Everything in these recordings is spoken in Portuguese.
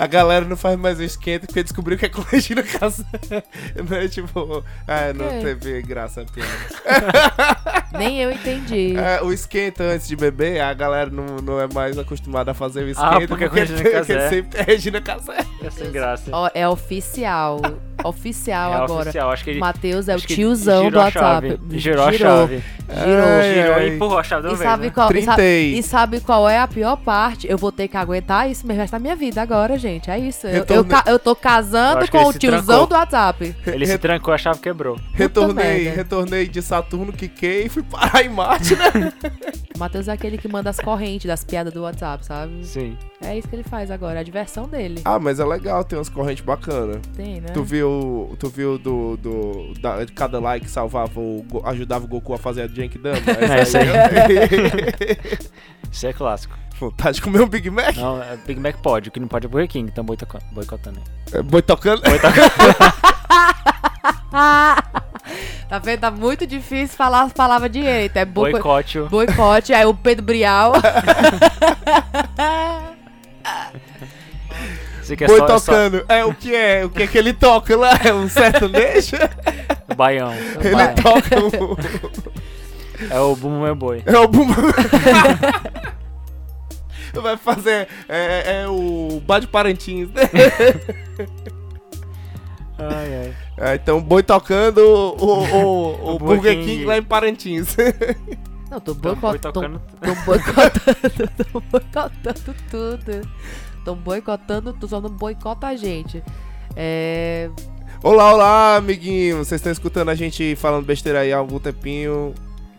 A galera não faz mais o esquenta porque descobriu que é com Regina Casé. Não é tipo, ah, não teve graça a piada. Nem eu entendi. É, o esquenta antes de beber, a galera não, não é mais acostumada a fazer o Ah, esquenta porque é com Regina Casé. sempre é Regina Casé. É sem graça. Ó, é oficial. Oficial É agora. oficial, acho que ele. Matheus é o tiozão do girou a WhatsApp. chave. Girou a Girou. chave. Girou. Ai, Girou ai. e empurrou a chave uma E vez, sabe, né? qual, e, sabe, e sabe qual é a pior parte? Eu vou ter que aguentar isso mesmo resto da minha vida agora, gente. É isso. Eu, eu, Retorne- ca- eu tô Eu casando que com o tiozão trancou. do WhatsApp. Ele se trancou, a chave quebrou. Retornei, retornei de Saturno, quiquei e fui parar em Marte, né? Matheus é aquele que manda as correntes das piadas do WhatsApp, sabe? Sim. É isso que ele faz agora, é a diversão dele. Ah, mas é legal, tem umas correntes bacanas. Tem, né? Tu viu, tu viu do, do da, de cada like salvava o, ajudava o Goku a fazer a Genkidama? É, isso aí. Isso é clássico. Vontade de comer um Big Mac? Não, é Big Mac pode, o que não pode é Burger King, então boicotando. É, Boi tocando. Tá vendo? Tá muito difícil falar as palavras direito. É boi Boicote boicote, aí o Pedro Brial. Você Boi só, só tocando. É o que é? O que é que ele toca lá? É um sertanejo? o baião. ele Vai. toca o... É o Bumo Meu Boi. É o Bumba. Vai fazer. É, é o Bar de Parintins, né? Ai, ai. É, então, boi tocando o, o, o, O Burger King. King lá em Parintins. Não, tô boi boicotando. Tô, boicotando. tô boicotando tudo. Tô boicotando tudo, só não boicota a gente. É. Olá, olá, amiguinhos. Vocês estão escutando a gente falando besteira aí há algum tempinho.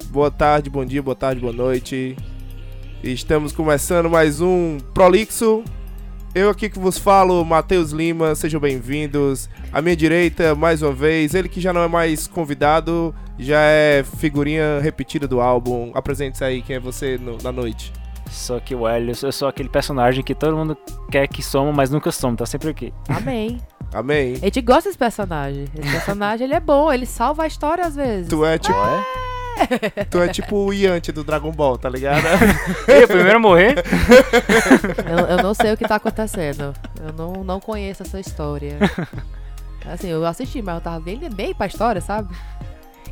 Boa tarde, bom dia, boa tarde, boa noite. Estamos começando mais um Prolixo. Eu aqui que vos falo, Matheus Lima, sejam bem-vindos. À minha direita, mais uma vez, ele que já não é mais convidado, já é figurinha repetida do álbum. Apresente-se aí, quem é você no- na noite. Sou que o Hélio, eu sou aquele personagem que todo mundo quer que soma, mas nunca soma, tá sempre aqui. Amém. Amém. A gente gosta desse personagem. Esse personagem ele é bom, ele salva a história às vezes. Tu é tipo, Ó, tu é tipo o Yanti do Dragon Ball, tá ligado? é? Eu primeiro a morrer? Eu, eu não sei o que tá acontecendo. Eu não, não conheço essa história. Assim, eu assisti, mas eu tava bem, bem pra história, sabe?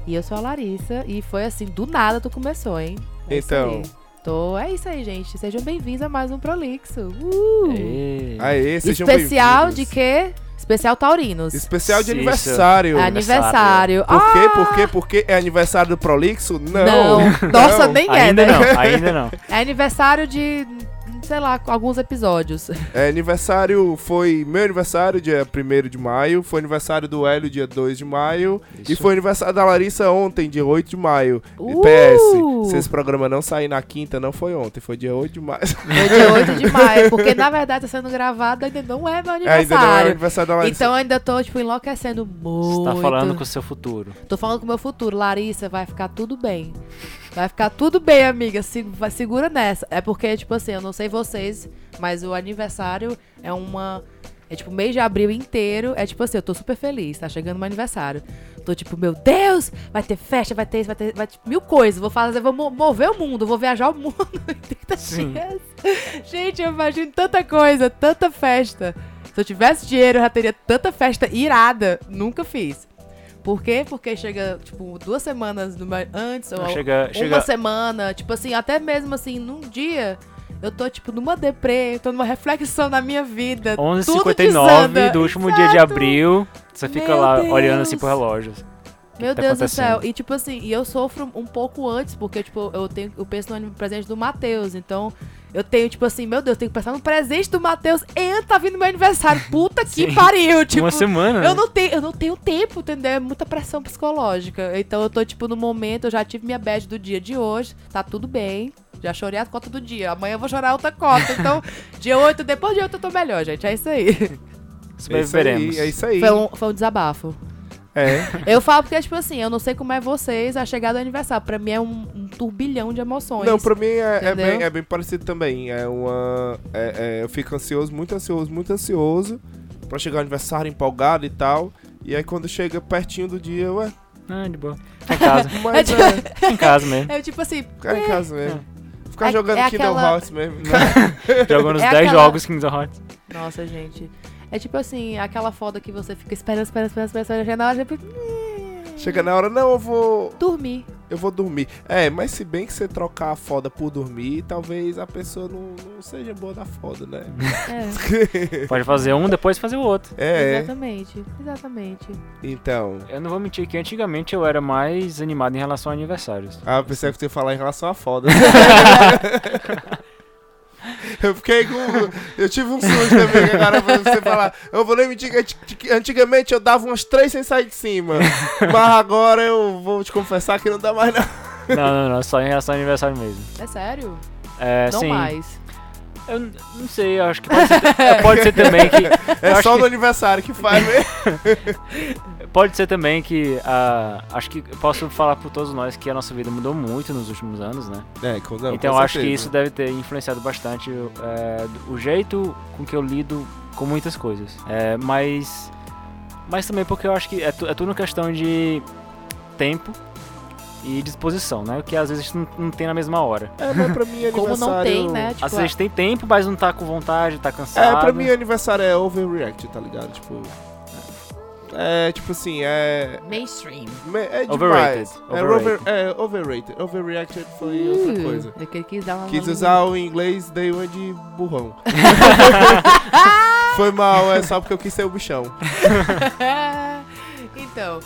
E eu sou a Larissa, e foi assim, do nada tu começou, hein? É Então. Tô, é isso aí, gente. Sejam bem-vindos a mais um Prolixo. Uh! Aê, sejam Especial de quê? Especial Taurinos. Especial de Isso. aniversário. Aniversário. Por quê? Ah! Por quê? Porque é aniversário do Prolixo? Não. Não. Nossa, Não. nem é, Ainda né? não, ainda não. É aniversário de, sei lá, alguns episódios. É aniversário, foi meu aniversário, dia 1 de maio. Foi aniversário do Hélio, dia 2 de maio. E Isso. foi aniversário da Larissa ontem, dia 8 de maio. E Uh! PS, se esse programa não sair na quinta, não foi ontem, foi dia 8 de maio. Foi dia 8 de maio, porque na verdade tá sendo gravado ainda não é meu Ainda não é aniversário. aniversário da Larissa. Então ainda tô, tipo, enlouquecendo muito. Você tá falando com o seu futuro. Tô falando com o meu futuro. Larissa, vai ficar tudo bem. Vai ficar tudo bem, amiga. Se, vai, segura nessa. É porque, tipo assim, eu não sei vocês, mas o aniversário é uma. É tipo, mês de abril inteiro. É tipo assim, eu tô super feliz. Tá chegando meu aniversário. Tô tipo, meu Deus, vai ter festa, vai ter isso, vai ter vai, mil coisas. Vou fazer, vou mo- mover o mundo, vou viajar o mundo em 30 Sim. dias. Gente, eu imagino tanta coisa, tanta festa. Se eu tivesse dinheiro, eu já teria tanta festa irada. Nunca fiz. Por quê? Porque chega, tipo, duas semanas antes, ou Chega, uma chega, semana, tipo assim, até mesmo assim, num dia, eu tô, tipo, numa deprê, tô numa reflexão na minha vida. tudo 11h59 desanda. do último dia de Exato. abril. Você fica Meu lá Deus. olhando assim pro relógio. Meu tá Deus do céu. E tipo assim, e eu sofro um pouco antes, porque, tipo, eu tenho. Eu penso no presente do Matheus. Então, eu tenho, tipo assim, meu Deus, eu tenho que pensar no presente do Matheus e tá vindo meu aniversário. Puta que Sim. pariu. Tipo, Uma semana. eu né? não, tenho, eu não tenho tempo, entendeu? É muita pressão psicológica. Então eu tô, tipo, no momento, eu já tive minha bad do dia de hoje, tá tudo bem. Já chorei a cota do dia. Amanhã eu vou chorar outra cota. Então, dia 8, depois de 8 eu tô melhor, gente. É isso aí. é isso Sobreviveremos. aí, é isso aí. Foi um, foi um desabafo. É. Eu falo porque, tipo assim, eu não sei como é vocês a chegada do aniversário. Pra mim é um, um turbilhão de emoções. Não, pra mim é, é bem, é bem parecido também. É uma. é- é, eu fico ansioso, muito ansioso, muito ansioso. Pra chegar o aniversário, empolgado e tal. E aí quando chega pertinho do dia, ué. Ah, de boa. Tá em casa. Mas tipo- é, Tá em casa mesmo. É tipo assim, ficar em casa mesmo. Ficar É- jogando é Kingdom aquela- Hearts mesmo. Jogando os É 10 aquela- jogos Kingdom Hearts. Nossa, gente. É tipo assim, aquela foda que você fica esperando, esperando, esperando, esperando, esperando, já na hora de Chega na hora, não, eu vou. dormir. Eu vou dormir. É, mas se bem que você trocar a foda por dormir, talvez a pessoa não, não seja boa da foda, né? É, Pode fazer um, depois fazer o outro. É, exatamente, exatamente. então. Eu não vou mentir que antigamente eu era mais animado em relação a aniversários. Ah, eu pensei que você ia falar em relação à foda. Eu fiquei com. Eu tive um susto também, agora pra você falar. Eu vou nem mentir que anti- antigamente eu dava umas três sem sair de cima. Mas agora eu vou te confessar que não dá mais não. Não, não, não, só em relação a aniversário mesmo. É sério? É, não sim. mais. Eu não sei, eu acho que pode ser, é, pode ser também que. É só que- no aniversário que faz mesmo. Pode ser também que. ah, acho que eu posso falar por todos nós que a nossa vida mudou muito nos últimos anos, né? É, com, não, então com eu acho que certeza. isso deve ter influenciado bastante é, o jeito com que eu lido com muitas coisas. É, mas. Mas também porque eu acho que é, tu- é tudo questão de tempo e disposição, né? Que às vezes a gente não, não tem na mesma hora. É, mas pra mim aniversário... Como não tem, né? Tipo, às vezes a gente tem tempo, mas não tá com vontade, tá cansado. É, pra mim aniversário é overreact, tá ligado? Tipo... É, tipo assim, é... mainstream. me- É demais. Overrated. É, Overrated. over, é overrated. Overreacted foi outra Uh, coisa. é que ele quis dar uma Quis usar o inglês, dei uma de burrão. Foi mal, é só porque eu quis ser o bichão. então,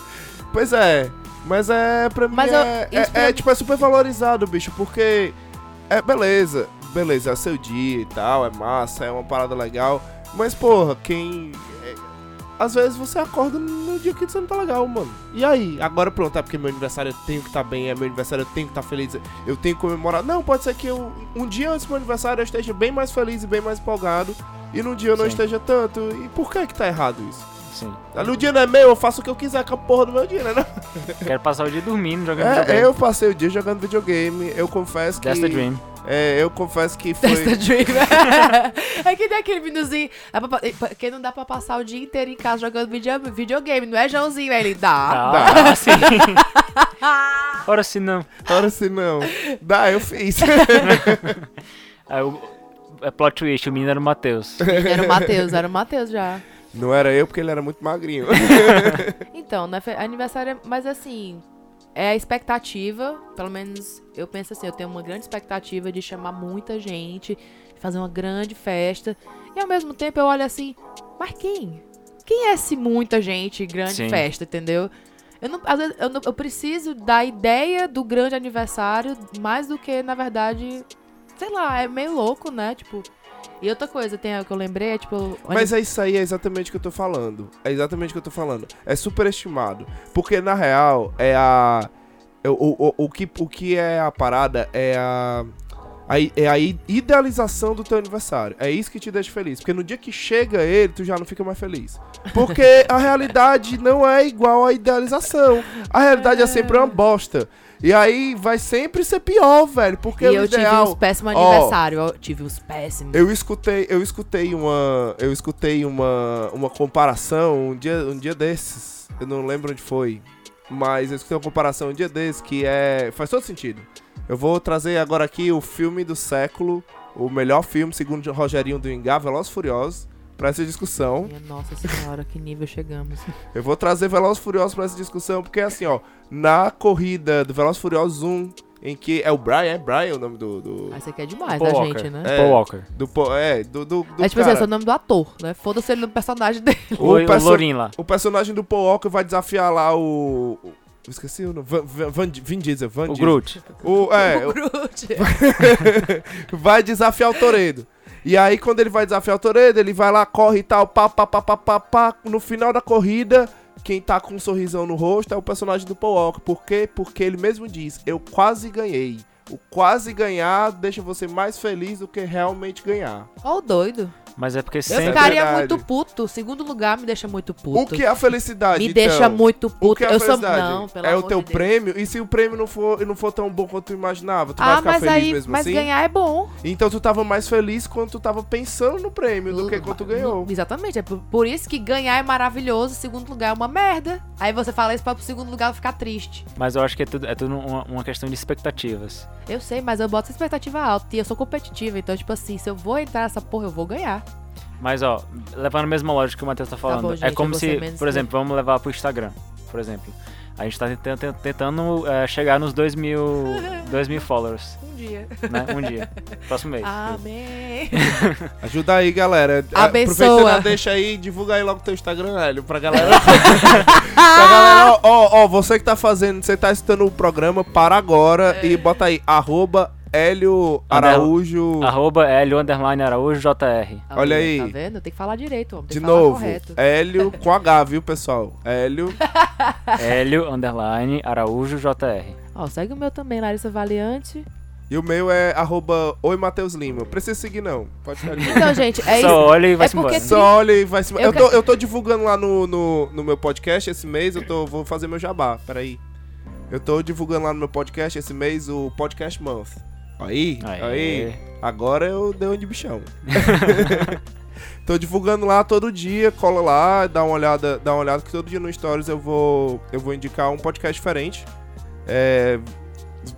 Pois é, mas é, pra mim Mas eu- é, é, pra é, tipo, é super valorizado, bicho, porque é beleza, beleza, é seu dia e tal, é massa, é uma parada legal, mas porra, quem... é, às vezes você acorda no dia que você não tá legal, mano. E aí? Agora pronto, é porque meu aniversário eu tenho que estar bem, é meu aniversário eu tenho que estar feliz, eu tenho que comemorar. Não, pode ser que eu, um dia antes do meu aniversário eu esteja bem mais feliz e bem mais empolgado, e num dia eu não Sim. esteja tanto. E por que que tá errado isso? Sim. Ali o dia não é meu, eu faço o que eu quiser com a porra do meu dia, né? Quero passar o dia dormindo, jogando É, videogame. eu passei o dia jogando videogame. Eu confesso que. That's the dream. É, eu confesso que foi. That's the dream. é que tem aquele minuzinho. é pra- Porque não dá pra passar o dia inteiro em casa jogando video- videogame, não é, Joãozinho? Aí Ele dá. Ah, sim. Ora se não. Ora se não. Dá, eu fiz. Aí o- é plot twist, o menino era o Matheus. Era o Matheus, era o Matheus já. não era eu porque ele era muito magrinho. Então, né, aniversário, é- mas assim, é a expectativa, pelo menos eu penso assim, eu tenho uma grande expectativa de chamar muita gente, de fazer uma grande festa, e ao mesmo tempo eu olho assim, mas quem? Quem é esse muita gente, grande Sim. festa, entendeu? Eu não, às vezes eu, não- eu preciso da ideia do grande aniversário mais do que, na verdade, sei lá, é meio louco, né? Tipo, e outra coisa, tem o que eu lembrei, é tipo. Mas é isso aí, é exatamente o que eu tô falando. É exatamente o que eu tô falando. É superestimado. Porque na real, é a. é o, o, o, que, o que é a parada é a. a é a idealização do teu aniversário. É isso que te deixa feliz. Porque no dia que chega ele, tu já não fica mais feliz. Porque a realidade não é igual à idealização. A realidade é sempre uma bosta. E aí vai sempre ser pior, velho. Porque E eu tive ideal... uns péssimos aniversários. Eu tive uns péssimos. Eu escutei, eu escutei uma, eu escutei uma, uma comparação um dia, um dia desses. Eu não lembro onde foi, mas eu escutei uma comparação um dia desses que é faz todo sentido. Eu vou trazer agora aqui o filme do século, o melhor filme segundo Rogerinho do Engar, Velozes Furiosos, para essa discussão. Minha nossa senhora, que nível chegamos. Eu vou trazer Velozes Furiosos para essa discussão porque assim, ó, na corrida do Velozes Furiosos 1, em que é o Brian, é Brian o nome do do, Aí você quer demais Paul da Walker. gente, né? É. Paul Walker. do é, do do, do é tipo assim, cara. esse é o nome do ator, né? Foda-se ele no personagem dele. O, o, perso- lá. O personagem do Paul Walker vai desafiar lá o. esqueci o nome. Van, Van, Van- Vin Diesel. Van O Diesel. Groot. O, é, o o- Groot. vai desafiar o Toredo. E aí, quando ele vai desafiar o Toredo, ele vai lá, corre e tal, pá, pá, pá, pá, pá, pá. No final da corrida, quem tá com um sorrisão no rosto é o personagem do Paul Walker. Por quê? Porque ele mesmo diz: Eu quase ganhei. O quase ganhar deixa você mais feliz do que realmente ganhar. Ó o doido. Mas é porque Eu sempre. ficaria verdade. muito puto. Segundo lugar me deixa muito puto. O que é a felicidade? Me então? deixa muito O puto. que é a eu sou. Não, pelo é o teu de prêmio, e se o prêmio não for, não for tão bom quanto tu imaginava, tu vai Ah, ficar mas feliz aí. mesmo Mas assim? ganhar é bom. Então tu tava mais feliz quando tu tava pensando no prêmio do que quando tu ganhou. Exatamente. É por, por isso que ganhar é maravilhoso, segundo lugar é uma merda. Aí você fala isso pra pro segundo lugar ficar triste. Mas eu acho que é tudo, é tudo uma, uma questão de expectativas. Eu sei, mas eu boto essa expectativa alta e eu sou competitiva. Então, tipo assim, se eu vou entrar nessa porra, eu vou ganhar. Mas ó, levando a mesma lógica que o Matheus tá falando, bom, é gente, como vou ser se, por exemplo, vamos levar pro Instagram, por exemplo. A gente tá tentando, tentando é, chegar nos 2 mil, 2 mil followers, Um dia. né? Um dia. Próximo mês. Amém. Ajuda aí, galera. Abençoa. Aproveitando, deixa aí, divulga aí logo teu Instagram, Hélio, pra galera. pra galera, ó, ó, ó, você que tá fazendo, você tá assistindo o programa, para agora É. e bota aí, arroba Hélio Araújo. Arroba Hélio Underline Araújo JR. Olha aí. Tá vendo? Tem que falar direito, homem. Tem De novo, correto. Hélio com H, viu, pessoal? Hélio. Hélio Underline Araújo JR. Ó, segue o meu também, Larissa Valiante. E o meu é arroba Oi Matheus Lima. Precisa seguir, não. Pode ficar. Então, gente, é isso. Só olha e vai É se embora. Só olha e vai se. Eu Eu, tô, quero- eu tô divulgando lá no, no, no meu podcast esse mês. Eu tô, vou fazer meu jabá. Peraí. Eu tô divulgando lá no meu podcast esse mês o Podcast Month. Aí, Aê. aí. Agora eu dei um de bichão. tô divulgando lá todo dia. Cola lá, dá uma olhada, dá uma olhada que todo dia no Stories eu vou, eu vou indicar um podcast diferente. É,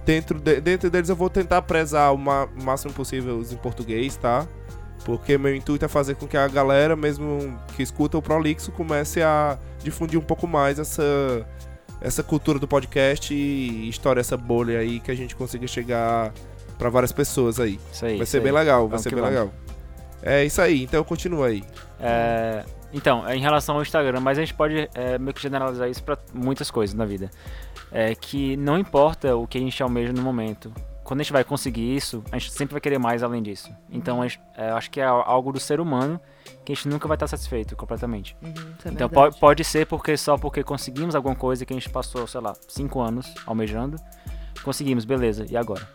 dentro, de- dentro deles eu vou tentar prezar o ma- o máximo possível os em português, tá? Porque meu intuito é fazer com que a galera, mesmo que escuta o Prolixo, comece a difundir um pouco mais essa, essa cultura do podcast e estoure essa bolha aí que a gente consiga chegar pra várias pessoas aí. Isso aí. vai ser aí. bem legal, vai Vamos ser bem vamos. legal. É isso aí, então continua aí. É, então, em relação ao Instagram, mas a gente pode é, meio que generalizar isso pra muitas coisas na vida. É que não importa o que a gente almeja no momento. Quando a gente vai conseguir isso, a gente sempre vai querer mais além disso. Então, gente- é, eu acho que é algo do ser humano que a gente nunca vai estar satisfeito completamente. Uhum, é Então pode, pode ser porque só porque conseguimos alguma coisa que a gente passou, sei lá, cinco anos almejando. Conseguimos, beleza. E agora?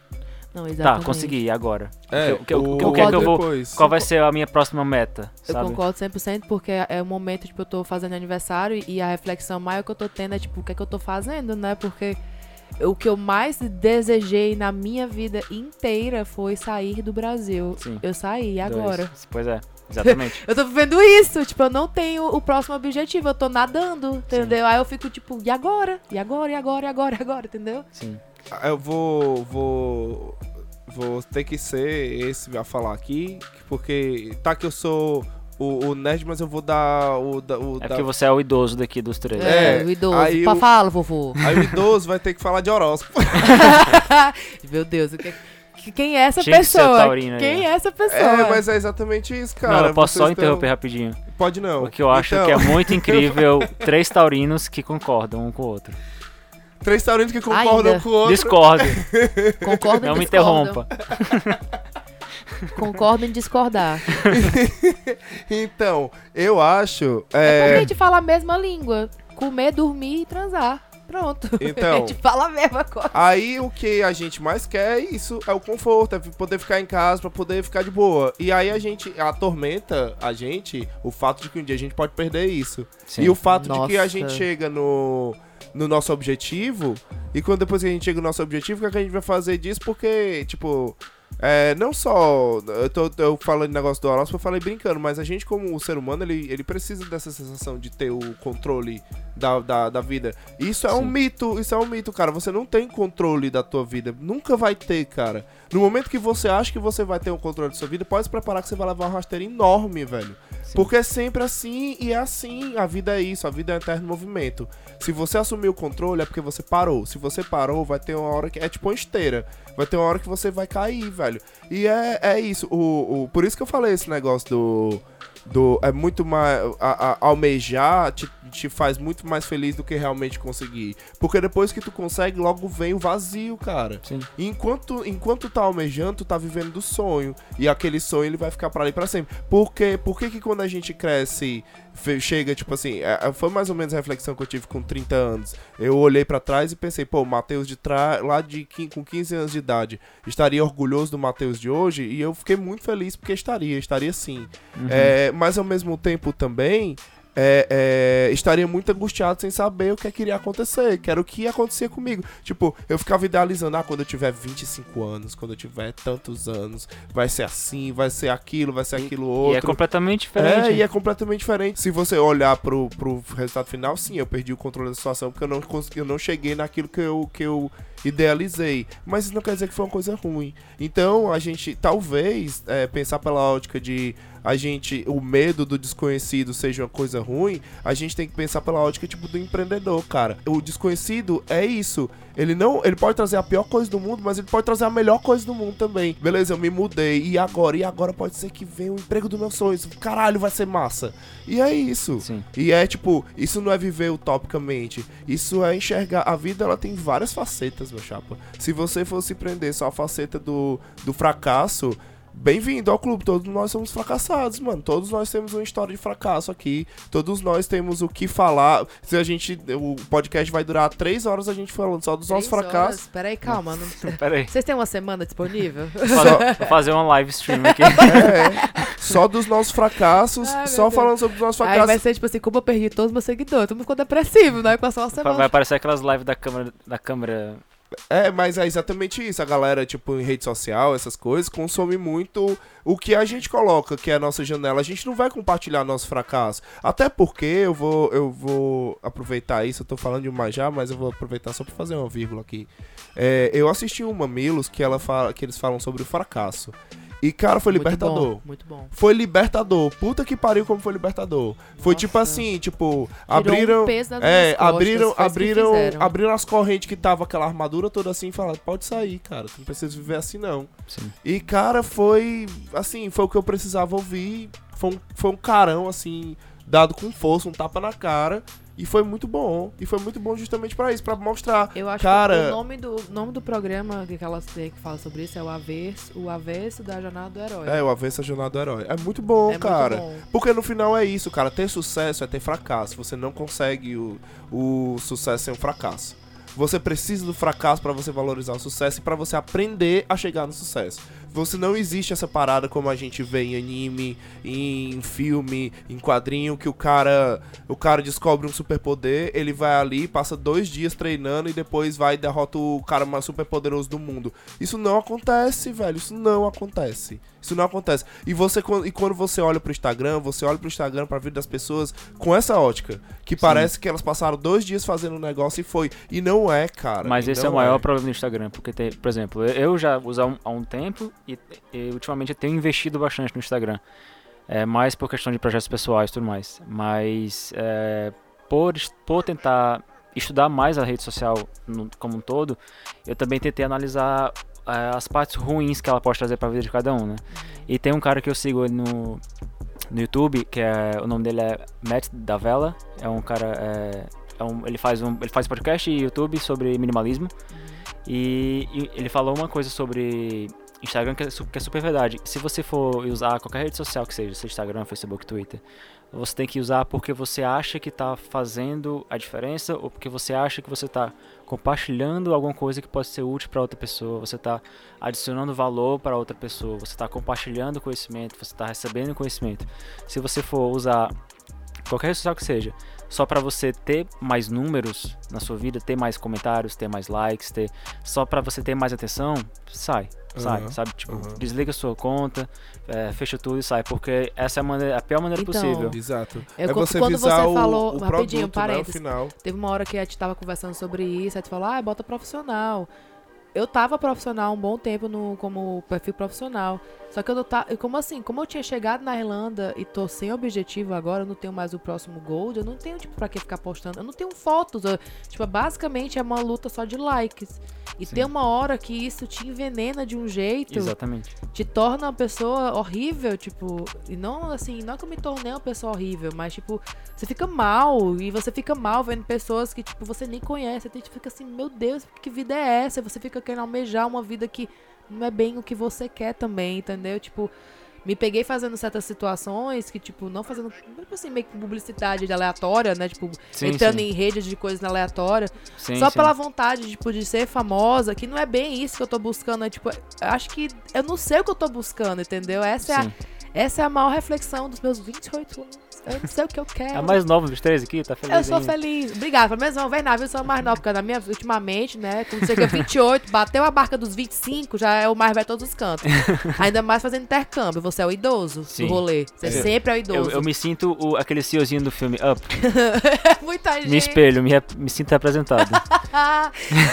Não, Tá, consegui. E agora? É, o que, o, que- o o- que é que eu vou? depois. Qual vai ser a minha próxima meta? Eu Sabe? concordo 100% porque é o momento, tipo, eu tô fazendo aniversário e a reflexão maior que eu tô tendo é, tipo, o que é que eu tô fazendo, né? Porque o que eu mais desejei na minha vida inteira foi sair do Brasil. Sim. Eu saí, e Dois. agora? Pois é, exatamente. Eu tô vivendo isso, tipo, eu não tenho o próximo objetivo, eu tô nadando, entendeu? Aí eu fico, tipo, e agora? E agora, e agora, e agora, e agora, entendeu? Sim. Ah, Eu vou. Vou. Vou ter que ser esse a falar aqui. Porque. Tá que eu sou o, o nerd, mas eu vou dar o. da- o É da- porque você é o idoso daqui dos três. É, o idoso. aí eu- Fala, vovô. Aí o idoso vai ter que falar de horóscopo. Meu Deus, o que... que- quem é essa Tinha que pessoa? taurino aí, Quem ó. é essa pessoa? É, mas é exatamente isso, cara. não, eu posso Vocês só tão- interromper rapidinho. Pode não. Porque eu acho Então, que é muito incrível três taurinos que concordam um com o outro. Três taurinos que concordam Ainda. com o outro. Discordo, Concordo não me interrompa. Concordo em discordar. Então, eu acho. É... porque a É, gente fala a mesma língua. Comer, dormir e transar. Pronto. Então. A gente fala a mesma coisa. Aí o que a gente mais quer é isso, é o conforto, é poder ficar em casa pra poder ficar de boa. E aí a gente atormenta a gente o fato de que um dia a gente pode perder isso. Sim. E o fato de que a Nossa. gente chega no, no nosso objetivo, e quando depois que a gente chega no nosso objetivo, o que, é que a gente vai fazer disso? Porque, tipo, é, não só. Eu tô eu falando de negócio do horóscopo, eu falei brincando, mas a gente, como ser humano, ele, ele precisa dessa sensação de ter o controle da, da, da vida. Isso é um Sim. mito, isso é um mito, cara. Você não tem controle da tua vida. Nunca vai ter, cara. No momento que você acha que você vai ter o controle da sua vida, pode se preparar que você vai levar uma rasteira enorme, velho. Porque é sempre assim e é assim. A vida é isso, a vida é um eterno movimento. Se você assumir o controle, é porque você parou. Se você parou, vai ter uma hora que. É tipo uma esteira. Vai ter uma hora que você vai cair, velho. E é, é isso. O, o, por isso que eu falei esse negócio do. Do, é muito mais. A, a- almejar te, te faz muito mais feliz do que realmente conseguir. Porque depois que tu consegue, logo vem o vazio, cara. Sim. E enquanto, enquanto tá almejando, tu tá vivendo do sonho. E aquele sonho ele vai ficar pra ali pra sempre. Porque, por que quando a gente cresce, chega, tipo assim, é, é, foi mais ou menos a reflexão que eu tive com 30 anos. Eu olhei pra trás e pensei, pô, o Matheus de trás, lá de com 15 anos de idade, estaria orgulhoso do Matheus de hoje? E eu fiquei muito feliz porque estaria, estaria sim. Uhum. É, mas ao mesmo tempo também é, é, estaria muito angustiado sem saber o que, é que iria acontecer, que era o que ia acontecer comigo. Tipo, eu ficava idealizando, ah, quando eu tiver 25 anos, quando eu tiver tantos anos, vai ser assim, vai ser aquilo, vai ser aquilo outro. E é completamente diferente. É, e é completamente diferente. Se você olhar pro, pro resultado final, sim, eu perdi o controle da situação porque eu não consegui, eu não cheguei naquilo que eu, que eu idealizei. Mas isso não quer dizer que foi uma coisa ruim. Então, a gente, talvez, é, pensar pela ótica de a gente, o medo do desconhecido seja uma coisa ruim, a gente tem que pensar pela ótica, tipo, do empreendedor, cara. O desconhecido é isso. Ele não, ele pode trazer a pior coisa do mundo, mas ele pode trazer a melhor coisa do mundo também. Beleza, eu me mudei. E agora? E agora pode ser que venha o emprego dos meus sonhos. Caralho, vai ser massa. E é isso. Sim. E é tipo, isso não é viver utopicamente. Isso é enxergar. A vida ela tem várias facetas, meu chapa. Se você fosse prender só a faceta do, do fracasso. Bem-vindo ao clube, todos nós somos fracassados, mano. Todos nós temos uma história de fracasso aqui. Todos nós temos o que falar. Se a gente. O podcast vai durar três horas a gente falando só dos nossos Três fracassos. horas? Peraí, calma. Não... Pera aí. Vocês têm uma semana disponível? Vou fazer, vou fazer uma live stream aqui. É, só dos nossos fracassos, Ai, só Deus. falando sobre os nossos Aí fracassos. vai ser tipo assim, como eu perdi todos os meus seguidores. Todo mundo ficou depressivo, né? Só uma Vai semana. aparecer aquelas lives da câmera, da câmera. É, mas é exatamente isso. A galera, tipo, em rede social, essas coisas, consome muito o que a gente coloca, que é a nossa janela. A gente não vai compartilhar nosso fracasso. Até porque eu vou, eu vou aproveitar isso. Eu tô falando demais já, mas eu vou aproveitar só pra fazer uma vírgula aqui. É, eu assisti um Mamilos que, ela fala, que eles falam sobre o fracasso. E, cara, foi Muito libertador. bom, Muito bom. Foi libertador. Puta que pariu como foi libertador. Foi tipo Nossa. assim, tipo, Tirou abriram. um É, costas, abriram, abriram, abriram as correntes que tava aquela armadura toda assim e falaram, pode sair, cara, tu não precisa viver assim não. Sim. E cara, foi assim, foi o que eu precisava ouvir, foi um, foi um carão assim, dado com força, um tapa na cara, e foi muito bom. E foi muito bom justamente pra isso, pra mostrar, Eu acho Cara- que o nome do, nome do programa que elas têm que fala sobre isso é o avesso, o avesso da jornada do herói. é, o avesso à jornada do herói. É muito bom, É muito cara. bom. Porque no final é isso, cara. Ter sucesso é ter fracasso. Você não consegue o, o sucesso sem um fracasso. Você precisa do fracasso pra você valorizar o sucesso e pra você aprender a chegar no sucesso. Você não existe essa parada como a gente vê em anime, em filme, em quadrinho, que o cara, o cara descobre um superpoder, ele vai ali, passa dois dias treinando e depois vai e derrota o cara mais superpoderoso do mundo. Isso não acontece, velho. Isso não acontece. Isso não acontece. E você e quando você olha pro Instagram, você olha pro Instagram pra vida das pessoas com essa ótica, que parece que elas passaram dois dias fazendo um negócio e foi. E não é, cara. Mas esse é o maior problema do Instagram, porque, tem, por exemplo, eu- já uso há um, há um tempo e, e ultimamente eu tenho investido bastante no Instagram. É, mais por questão de projetos pessoais e tudo mais. Mas é, por, por tentar estudar mais a rede social no- como um todo, eu também tentei analisar é, as partes ruins que ela pode trazer para a vida de cada um, né? E tem um cara que eu sigo no, no YouTube, que é o nome dele é Matt Davella, é um cara é, é um- ele faz um ele faz podcast e YouTube sobre minimalismo. E, e ele falou uma coisa sobre Instagram que é, que é super verdade. Se você for usar qualquer rede social que seja, seja Instagram, Facebook, Twitter, você tem que usar porque você acha que está fazendo a diferença ou porque você acha que você está compartilhando alguma coisa que pode ser útil para outra pessoa, você está adicionando valor para outra pessoa, você está compartilhando conhecimento, você está recebendo conhecimento. Se você for usar qualquer rede social que seja, só para você ter mais números na sua vida, ter mais comentários, ter mais likes, ter só para você ter mais atenção, sai, sai, Aham, sabe? Tipo, aham. desliga sua conta, é, fecha tudo e sai, porque essa é a, maneira, a pior maneira Então, possível. Exato. Eu, é você quando visar você o, falou, o rapidinho, produto, né, o parênteses, final. Teve uma hora que a gente tava conversando sobre isso, aí tu falou, ah, bota profissional. eu tava profissional um bom tempo no, como perfil profissional. Só que eu tá, como assim, como eu tinha chegado na Irlanda e tô sem objetivo agora, eu não tenho mais o próximo Gold, eu não tenho, tipo, pra que ficar postando. Eu não tenho fotos. eu- tipo, basicamente é uma luta só de likes. E Sim. tem uma hora que isso te envenena de um jeito Exatamente. te torna uma pessoa horrível, tipo, e não assim, não que eu me tornei uma pessoa horrível, mas tipo, você fica mal e você fica mal vendo pessoas que tipo você nem conhece, você fica assim, meu Deus, que vida é essa? Você fica querendo almejar uma vida que não é bem o que você quer também, entendeu? Tipo, me peguei fazendo certas situações que, tipo, não fazendo, tipo assim, meio que publicidade aleatória, né? Tipo, Sim, entrando sim. em redes de coisas aleatórias. Sim, Só pela vontade tipo, de ser famosa, que não é bem isso que eu tô buscando. É, tipo, acho que eu não sei o que eu tô buscando, entendeu? Essa é, a. essa é a maior reflexão dos meus 28 anos. Eu não sei o que eu quero. É a mais nova dos três aqui, tá feliz Eu sou ainda. feliz. Obrigada. Pelo menos não vem nada, eu sou a mais nova, porque na minha, ultimamente, né, quando chega 28, bateu a barca dos 25, já é o mais velho de todos os cantos. Ainda mais fazendo intercâmbio. Você é o idoso Sim. do rolê. Você É. sempre é o Eu, idoso. eu me sinto o, aquele CEOzinho do filme Up. Muita gente. Me espelho, me, me sinto representado.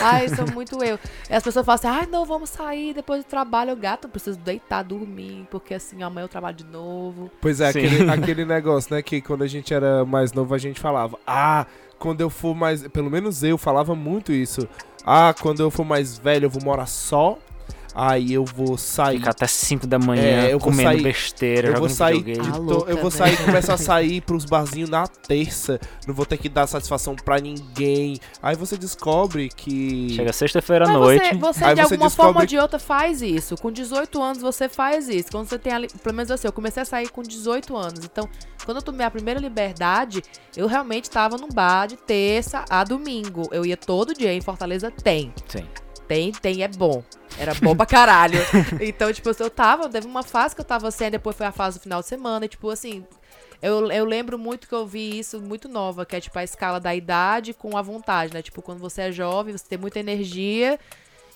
Ai, sou muito eu. E as pessoas falam assim, ai, não, vamos sair depois do trabalho. Eu, gato, eu preciso deitar, dormir, porque assim, amanhã eu trabalho de novo. Pois é, Sim. aquele, aquele negócio, né? Que quando a gente era mais novo, a gente falava, ah, quando eu for mais. Pelo menos eu falava muito isso. Ah, quando eu for mais velho, eu vou morar só. Aí eu vou sair. Ficar até 5 da manhã É, eu vou comendo sair- besteira, Eu vou sair, Ah, louca, eu vou né? sair começar a sair pros barzinhos na terça. Não vou ter que dar satisfação pra ninguém. Aí você descobre que. Chega sexta-feira à noite. você, você Aí de você alguma descobre- forma ou de outra faz isso. Com 18 anos você faz isso. Quando você tem ali, pelo menos assim, eu comecei a sair com 18 anos. Então, quando eu tomei a primeira liberdade, eu realmente tava num bar de terça a domingo. Eu ia todo dia em Fortaleza, tem. Sim. Tem, tem, é bom. Era bom pra caralho. então, tipo, eu tava, teve uma fase que eu tava assim, aí depois foi a fase do final de semana, e, tipo, assim. Eu, eu lembro muito que eu vi isso muito nova, que é tipo a escala da idade com a vontade, né? Tipo, quando você é jovem, você tem muita energia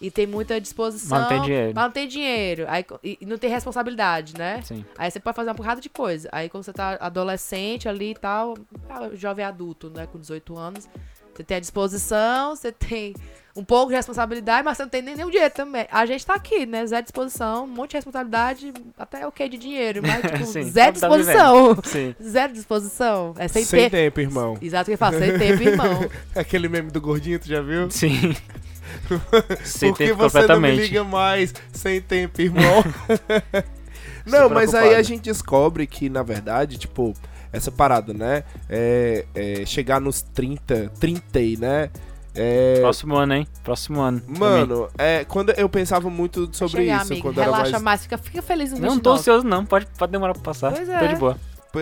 e tem muita disposição. Mas não tem dinheiro. Mas não tem dinheiro. Aí, e e não tem responsabilidade, né? Sim. Aí você pode fazer uma porrada de coisa. Aí quando você tá adolescente ali e tal, ah, jovem adulto, né, com 18 anos, você tem a disposição, você tem um pouco de responsabilidade, mas você não tem nem nenhum dinheiro também. A gente tá aqui, né, zero disposição, um monte de responsabilidade, até ok de dinheiro, mas tipo, Sim, zero tá disposição. Sim. Zero disposição. É sem, Sem ter. tempo, irmão. Exato o que eu falo, sem tempo, irmão. Aquele meme do gordinho, tu já viu? Sim. Sem Por que tempo você não me completamente. liga mais sem tempo, irmão? não, mas aí a gente descobre que, na verdade, tipo, essa parada, né? É, é chegar nos 30, 30, aí, né? É, Próximo ano, hein? Próximo ano. mano, é, quando eu pensava muito sobre Chegar, isso, amigo, quando era relaxa mais mais, fica, fica feliz no Não 29. tô ansioso, não. Pode, pode demorar pra passar. Pois Tô é. de boa.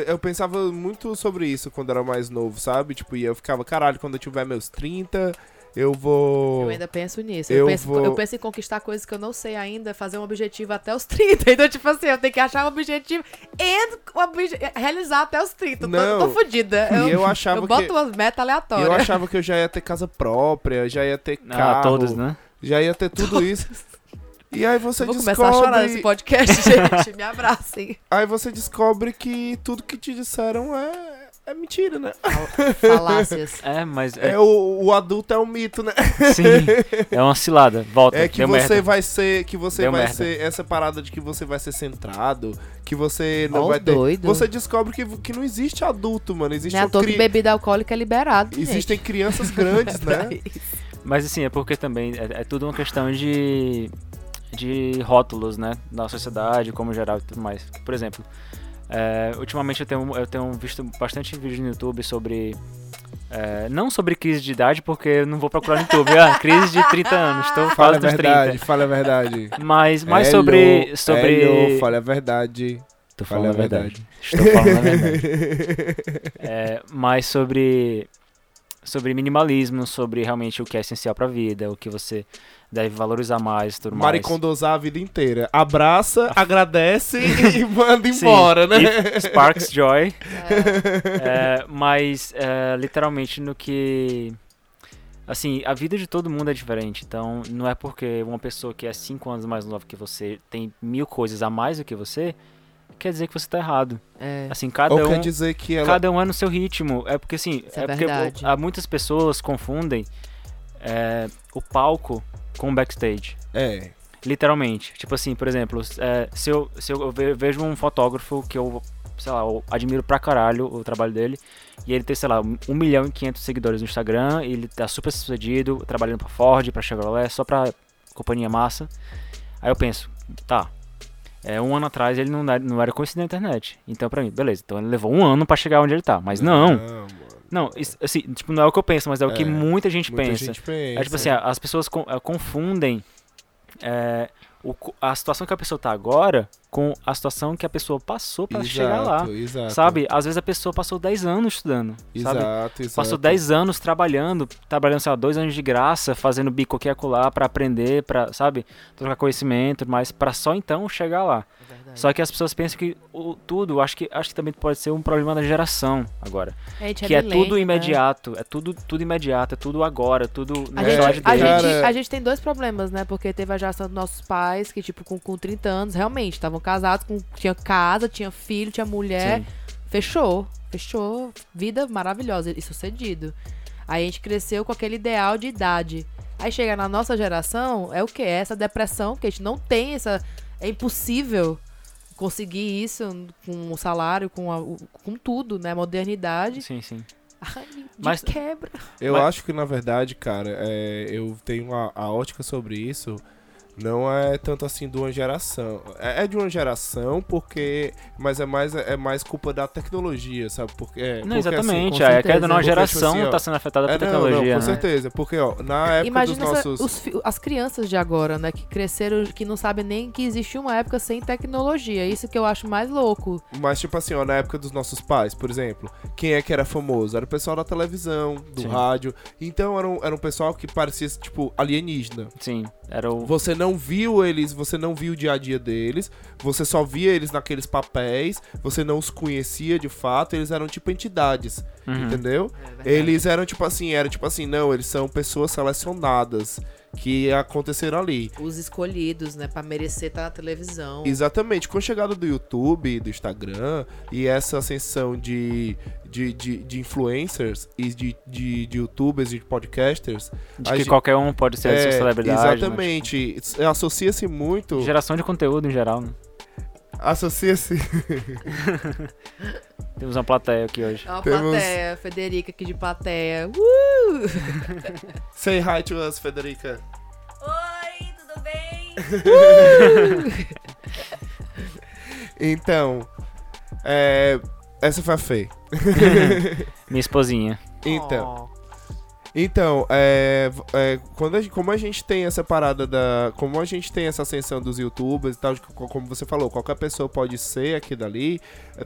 Eu pensava muito sobre isso quando era mais novo, sabe? Tipo, e eu ficava, caralho, quando eu tiver meus 30, eu vou. Eu ainda penso nisso. Eu Eu, penso, vou- eu penso em conquistar coisas que eu não sei ainda, fazer um objetivo até os 30. Então, tipo assim, eu tenho que achar um objetivo e obje- realizar até os 30. Eu tô- Não. tô, fodida. Eu, eu achava eu que. boto umas metas Eu aleatórias. achava que eu já ia ter casa própria, já ia ter Ah, carro, todos, né? já ia ter tudo isso. E aí você Eu vou descobre, começar a chorar nesse podcast, gente. Me abracem. aí você descobre que tudo que te disseram é, é mentira, né? Falácias. É, mas. É, É o, o adulto é um mito, né? sim. É uma cilada. Volta. É que deu você merda. vai ser, que você Deu vai merda. ser essa parada de que você vai ser centrado, que você não Ó, vai ter. doido. Você descobre que, que não existe adulto, mano. Existe Não é que cri- bebida alcoólica é liberado. gente. Existem crianças grandes, né? Mas assim, é porque também é, é tudo uma questão de. de rótulos, né? Na sociedade, como geral e tudo mais. Por exemplo, é, ultimamente eu tenho, eu tenho visto bastante vídeo no YouTube sobre. é, não sobre crise de idade, porque eu não vou procurar no YouTube. Ah, crise de 30 anos, estou Fala quase a dos verdade, 30. fala a verdade. Mas, mas Hello, sobre. sobre... hello, fala a verdade. Fala falando a a verdade. Estou falando a verdade. É, mais sobre sobre minimalismo, sobre realmente o que é essencial pra vida, o que você deve valorizar mais, e tudo mais. Maricondosar a vida inteira. Abraça, agradece e manda Sim, embora, né? e Sparks Joy, É, é, mas é, literalmente no que assim, a vida de todo mundo é diferente, então não é porque uma pessoa que é 5 anos mais nova que você tem mil coisas a mais do que você, quer dizer que você tá errado. é. Assim, cada Ou um quer dizer que ela. Cada um é no seu ritmo. É porque assim, Isso é é porque verdade. há muitas pessoas confundem é, o palco com backstage. É. Literalmente. Tipo assim, por exemplo, é, se, eu, se eu ve- vejo um fotógrafo que eu, sei lá, eu admiro pra caralho o trabalho dele, e ele tem, sei lá, 1 milhão e 500 seguidores no Instagram, e ele tá super sucedido, trabalhando pra Ford, pra Chevrolet, só pra companhia massa. Aí eu penso, tá. É, um ano atrás ele não era, não era conhecido na internet. Então, pra mim, beleza. Então ele levou um ano pra chegar onde ele tá. Mas não. mano. Não, isso, assim, tipo, não é o que eu penso, mas é o que É, muita gente Muita pensa. gente pensa. É tipo assim, as pessoas eh, confundem é, o a situação que a pessoa tá agora com a situação que a pessoa passou pra chegar lá. Exato, Exato. Sabe? Às vezes a pessoa passou 10 anos estudando. Sabe? Exato, exato. Passou 10 anos trabalhando, trabalhando, sei lá, dois anos de graça, fazendo bico aqui e acolá pra aprender, pra, sabe? Trocar conhecimento, mas pra só então chegar lá. Só que as pessoas pensam que o, tudo, acho que, acho que também pode ser um problema da geração agora. A gente que é millennial, tudo né? imediato, é tudo, tudo imediato, é tudo agora, tudo A, na É, gente, a, gente, a gente tem dois problemas, né? Porque teve a geração dos nossos pais, que, tipo, com, com 30 anos, realmente, estavam casados, com, tinha casa, tinha filho, tinha mulher. Sim. Fechou. Fechou. Vida maravilhosa e sucedido. Aí a gente cresceu com aquele ideal de idade. Aí chega na nossa geração, é o quê? É essa depressão, porque a gente não tem essa. É impossível conseguir isso com o salário, com, a- o- com tudo, né? Modernidade. Sim, sim. Ai, de Mas- quebra. Eu Mas- acho que, na verdade, cara, é, eu tenho a, a ótica sobre isso. Não é tanto assim de uma geração. É, é de uma geração, porque. Mas é mais, é mais culpa da tecnologia, sabe? Porque, é, Não, porque, assim, exatamente. com a certeza. queda de uma tipo geração assim, ó, tá sendo afetada É, pela não, não, tecnologia, com né? certeza. Porque, ó, na época Imagina dos nossos. os as crianças de agora, né? Que cresceram, que não sabem nem que existiu uma época sem tecnologia. Isso que eu acho mais louco. Mas, tipo assim, ó, na época dos nossos pais, por exemplo, quem é que era famoso? Era o pessoal da televisão, do Sim. rádio. Então era um, era um pessoal que parecia, tipo, alienígena. Sim, era o. Você não viu eles, você não viu o dia a dia deles, você só via eles naqueles papéis, você não os conhecia de fato, eles eram tipo entidades, Uhum. entendeu? Eles eram tipo assim, era tipo assim, não, eles são pessoas selecionadas que aconteceram ali. Os escolhidos, né? Pra merecer estar na televisão. Exatamente, com a chegada do YouTube, do Instagram e essa ascensão de, de, de, de influencers e de, de, de youtubers e de podcasters. De que gente- qualquer um pode ser é, sua celebridade. mas, Exatamente, associa-se muito. geração de conteúdo em geral, né? Associa-se. Temos uma plateia aqui hoje. É uma Temos- plateia, Federica aqui de plateia. Uh! Say hi to us, Federica. Oi, tudo bem? Então, é, essa foi a Fê. Minha esposinha. Então, Oh. Então é, é, quando a como a gente tem essa parada da. Como a gente tem essa ascensão dos youtubers e tal, de co- como você falou, qualquer pessoa pode ser aqui dali,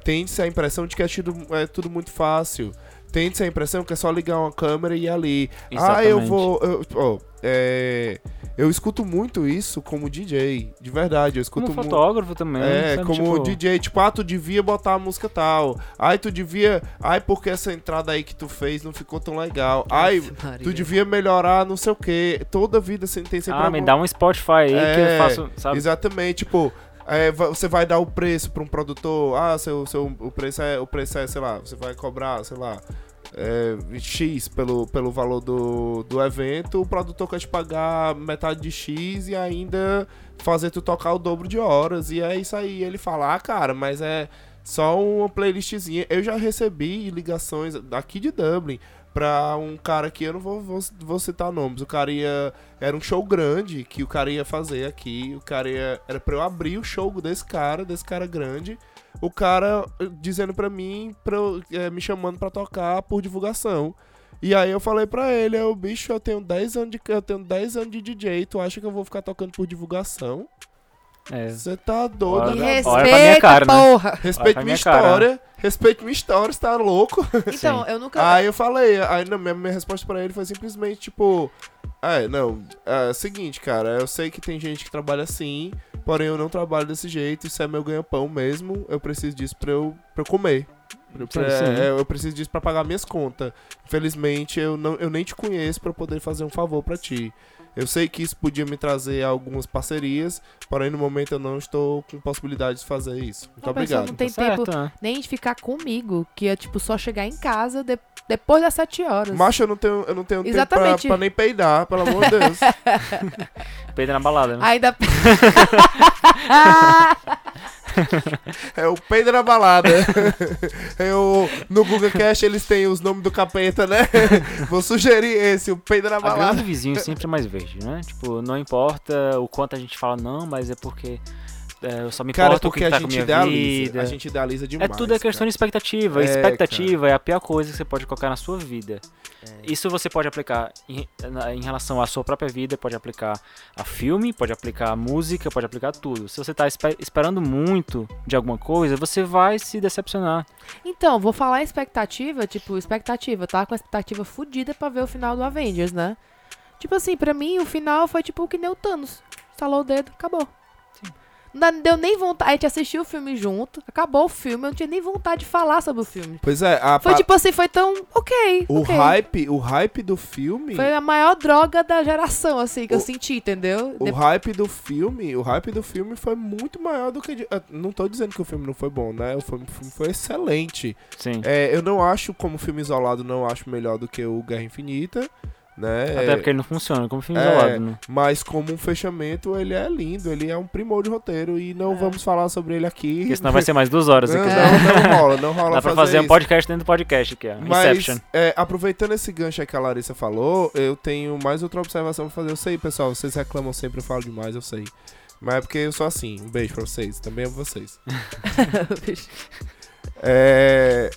tem-se a impressão de que é tudo, é tudo muito fácil. Tem-se a impressão que é só ligar uma câmera e ir ali. Ah, eu Exatamente. vou. Eu, ó, é, eu escuto muito isso como DJ, de verdade. Eu escuto Como muito. fotógrafo também. É, sabe? como tipo, DJ, tipo, ah, tu devia botar a música tal. Ai, tu devia. Ai, porque essa entrada aí que tu fez não ficou tão legal. Ai, tu devia melhorar não sei o que. Toda vida você tem sempre Ah, me algum- dá um Spotify aí que É, eu faço, sabe? Exatamente, tipo. É, você vai dar o preço pra um produtor. Ah, seu, seu, o, preço é, o preço é, sei lá, você vai cobrar, sei lá, é, X pelo, pelo valor do, do evento. O produtor quer te pagar metade de X e ainda fazer tu tocar o dobro de horas. E é isso aí. Ele fala, ah, cara, mas é só uma playlistzinha. Eu já recebi ligações aqui de Dublin pra um cara que eu não vou, vou, vou citar nomes. O cara ia. Era um show grande que o cara ia fazer aqui. O cara ia. Era pra eu abrir o show desse cara, desse cara grande. O cara eh, dizendo pra mim, pra, eh, me chamando pra tocar por divulgação. E aí eu falei pra ele, eu, bicho, eu tenho 10 anos de, eu tenho 10 anos de DJ, tu acha que eu vou ficar tocando por divulgação? É. Você tá doido, Olha- né? olha pra minha respeita, cara, porra! Respeite pra minha minha cara. história, respeite minha história, você tá louco? Então, eu nunca. Aí eu falei, aí não, minha, minha resposta pra ele foi simplesmente tipo, é, não, é o seguinte, cara, eu sei que tem gente que trabalha assim, porém eu não trabalho desse jeito, isso é meu ganha-pão mesmo, eu preciso disso pra eu, pra eu comer. Pra- Sim, sim. é, eu preciso disso pra pagar minhas contas. Infelizmente, eu, não, eu nem te conheço pra poder fazer um favor pra ti. Eu sei que isso podia me trazer algumas parcerias, porém no momento eu não estou com possibilidade de fazer isso. Muito pessoa obrigado. não tem Tá certo, tempo né? nem de ficar comigo, que é tipo só chegar em casa de- depois das sete horas. Macho, eu não tenho, eu não tenho tempo pra, Exatamente. pra nem peidar, pelo amor de Deus. Peida na balada, né? Ainda. É o peido na balada. Eu, no Google Cast eles têm os nomes do capeta, né? Vou sugerir esse, o peido na A grama balada. do vizinho sempre é mais verde, né? Tipo, não importa o quanto a gente fala não, mas é porque é, eu só me Cara, importo com o porque que a tá com a gente minha idealiza. vida. A gente idealiza É demais. tudo é questão cara. de expectativa. É, expectativa é a pior coisa que você pode colocar na sua vida. É. Isso você pode aplicar em, em relação à sua própria vida, pode aplicar a filme, pode aplicar a música, pode aplicar tudo. Se você tá espe- esperando muito de alguma coisa, você vai se decepcionar. Então, vou falar em expectativa, tipo, expectativa, tá? Com a expectativa fodida pra ver o final do Avengers, né? Tipo assim, pra mim o final foi tipo que nem o Thanos. Estalou o dedo, acabou. Não deu nem vontade. A gente assistiu o filme junto, acabou o filme, eu não tinha nem vontade de falar sobre o filme. Pois é, a Foi pa- tipo assim, foi tão. Ok. o ok. hype, o hype do filme. Foi a maior droga da geração, assim, que O- eu senti, entendeu? O De- hype do filme, o hype do filme foi muito maior do que. de- Não tô dizendo que o filme não foi bom, né? O filme, o filme foi excelente. Sim. É, eu não acho, como filme isolado, não acho melhor do que o Guerra Infinita, né? Até É, porque ele não funciona como filme é, isolado, né? Mas como um fechamento, ele é lindo, ele é um primor de roteiro e não É. vamos falar sobre ele aqui. Porque senão vai ser mais duas horas. Não, aqui. não, não rola, não rola Dá pra fazer, fazer um podcast dentro do podcast aqui, ó. Mas, Inception. é, aproveitando esse gancho aí que a Larissa falou, eu tenho mais outra observação pra fazer. Eu sei, pessoal, vocês reclamam sempre, eu falo demais, eu sei. Mas é porque eu sou assim. Um beijo pra vocês, também amo vocês. É,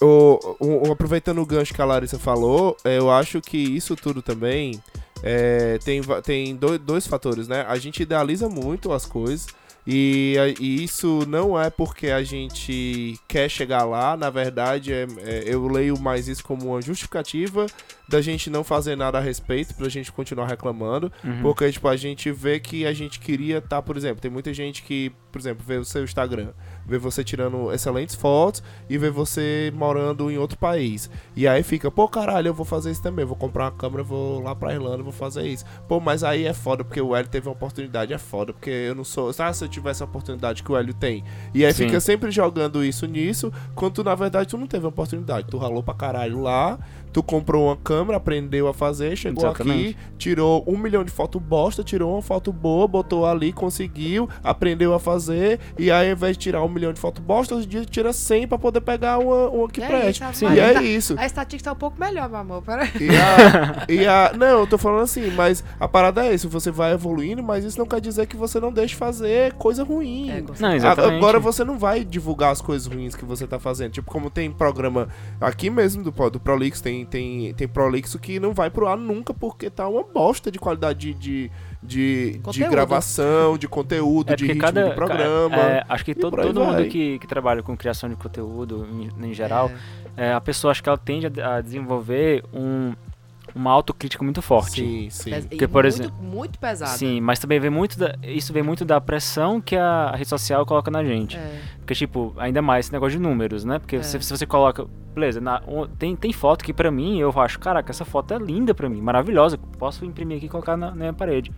o, o- aproveitando o gancho que a Larissa falou, é, eu acho que isso tudo também é, tem, tem do- dois fatores, né? A gente idealiza muito as coisas. E, e isso não é porque a gente quer chegar lá, na verdade, é- é- eu leio mais isso como uma justificativa da gente não fazer nada a respeito, pra gente continuar reclamando. Uhum. Porque, tipo, a gente vê que a gente queria estar, por exemplo, tem muita gente que, por exemplo, vê o seu Instagram, vê você tirando excelentes fotos e vê você morando em outro país. E aí fica, pô, caralho, eu vou fazer isso também, vou comprar uma câmera, vou lá pra Irlanda, vou fazer isso. Pô, mas aí é foda porque o Hélio teve uma oportunidade, é foda, porque eu não sou. Sabe se eu tivesse a oportunidade que o Hélio tem? E aí Sim. fica sempre jogando isso nisso, quando tu, na verdade tu não teve a oportunidade. Tu ralou pra caralho lá, tu comprou uma câmera, aprendeu a fazer, chegou Exatamente. aqui, tirou um milhão de foto bosta, tirou uma foto boa, botou ali, conseguiu, aprendeu a fazer, e aí ao invés de tirar um milhão de foto bosta, hoje em dia tira 100 pra poder pegar uma, uma que E é preste. isso, E é isso. A estatística tá um pouco melhor, meu amor. Pera... E a, e a- Não, eu tô falando assim, mas a parada é isso, você vai evoluindo, mas isso não quer dizer que você não deixe fazer coisa ruim. É, Não, exatamente. Agora você não vai divulgar as coisas ruins que você tá fazendo. Tipo, como tem programa aqui mesmo do, do Prolix, tem, tem, tem Prolixo que não vai pro ar nunca porque tá uma bosta de qualidade de, de, de, de Conteúdo. gravação, de conteúdo, É de ritmo cada. do programa. é, acho que todo, todo mundo que, que trabalha com criação de conteúdo em, em geral, é, a pessoa acho que ela tende a, a desenvolver um, uma autocrítica muito forte. Sim, sim. Porque, por muito, exemplo- Muito pesado. Sim, mas também vem muito da, isso vem muito da pressão que a rede social coloca na gente. É. Porque, tipo, ainda mais esse negócio de números, né? Porque É. se, se você coloca. Beleza, na- tem, tem foto que pra mim eu acho, caraca, essa foto é linda pra mim, maravilhosa. Posso imprimir aqui e colocar na, na minha parede.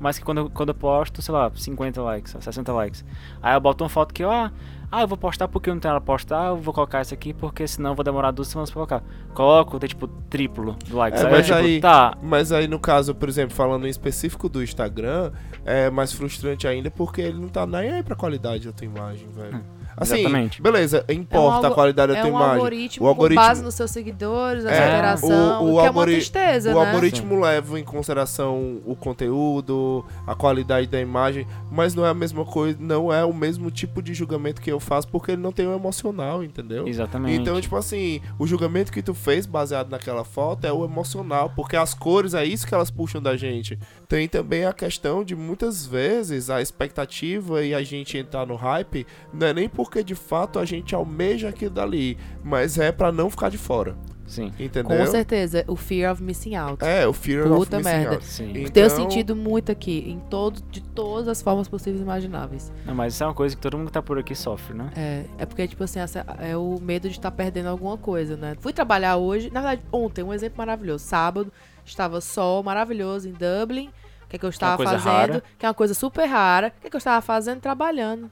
Mas que quando, eu- quando eu posto, sei lá, 50 likes, 60 likes. Aí eu boto uma foto que, ó, ah, eu vou postar porque eu não tenho nada pra postar, eu vou colocar essa aqui porque senão eu vou demorar duas semanas pra colocar. Coloco, tem tipo triplo do likes. É, mas tipo, aí- tá, Mas aí, no caso, por exemplo, falando em específico do Instagram, é mais frustrante ainda porque ele não tá nem aí pra qualidade da tua imagem, velho. Assim, exatamente. beleza, importa algo- a qualidade da É tua um imagem. algoritmo, O algoritmo- com base nos seus seguidores, a É, sua interação, o- o que é uma tristeza, O né? algoritmo leva em consideração o conteúdo, a qualidade da imagem, mas não é a mesma coisa, não é o mesmo tipo de julgamento que eu faço porque ele não tem o emocional, entendeu? Exatamente. Então, tipo assim, o julgamento que tu fez baseado naquela foto é o emocional, porque as cores é isso que elas puxam da gente. Tem também a questão de muitas vezes a expectativa e a gente entrar no hype não é nem porque de fato a gente almeja aquilo dali, mas é pra não ficar de fora. Sim. Entendeu? Com certeza. O fear of missing out. É, o fear Puta of missing merda. out. Sim. Então- Tenho sentido muito aqui, em todo, de todas as formas possíveis e imagináveis. Não, mas isso é uma coisa que todo mundo que tá por aqui sofre, né? É, é porque, tipo assim, essa- é o medo de estar perdendo alguma coisa, né? Fui trabalhar hoje, na verdade, ontem, um exemplo maravilhoso. Sábado, estava sol maravilhoso em Dublin. O que, é que eu estava fazendo? rara. Que é uma coisa super rara. O que, é que eu estava fazendo? Trabalhando.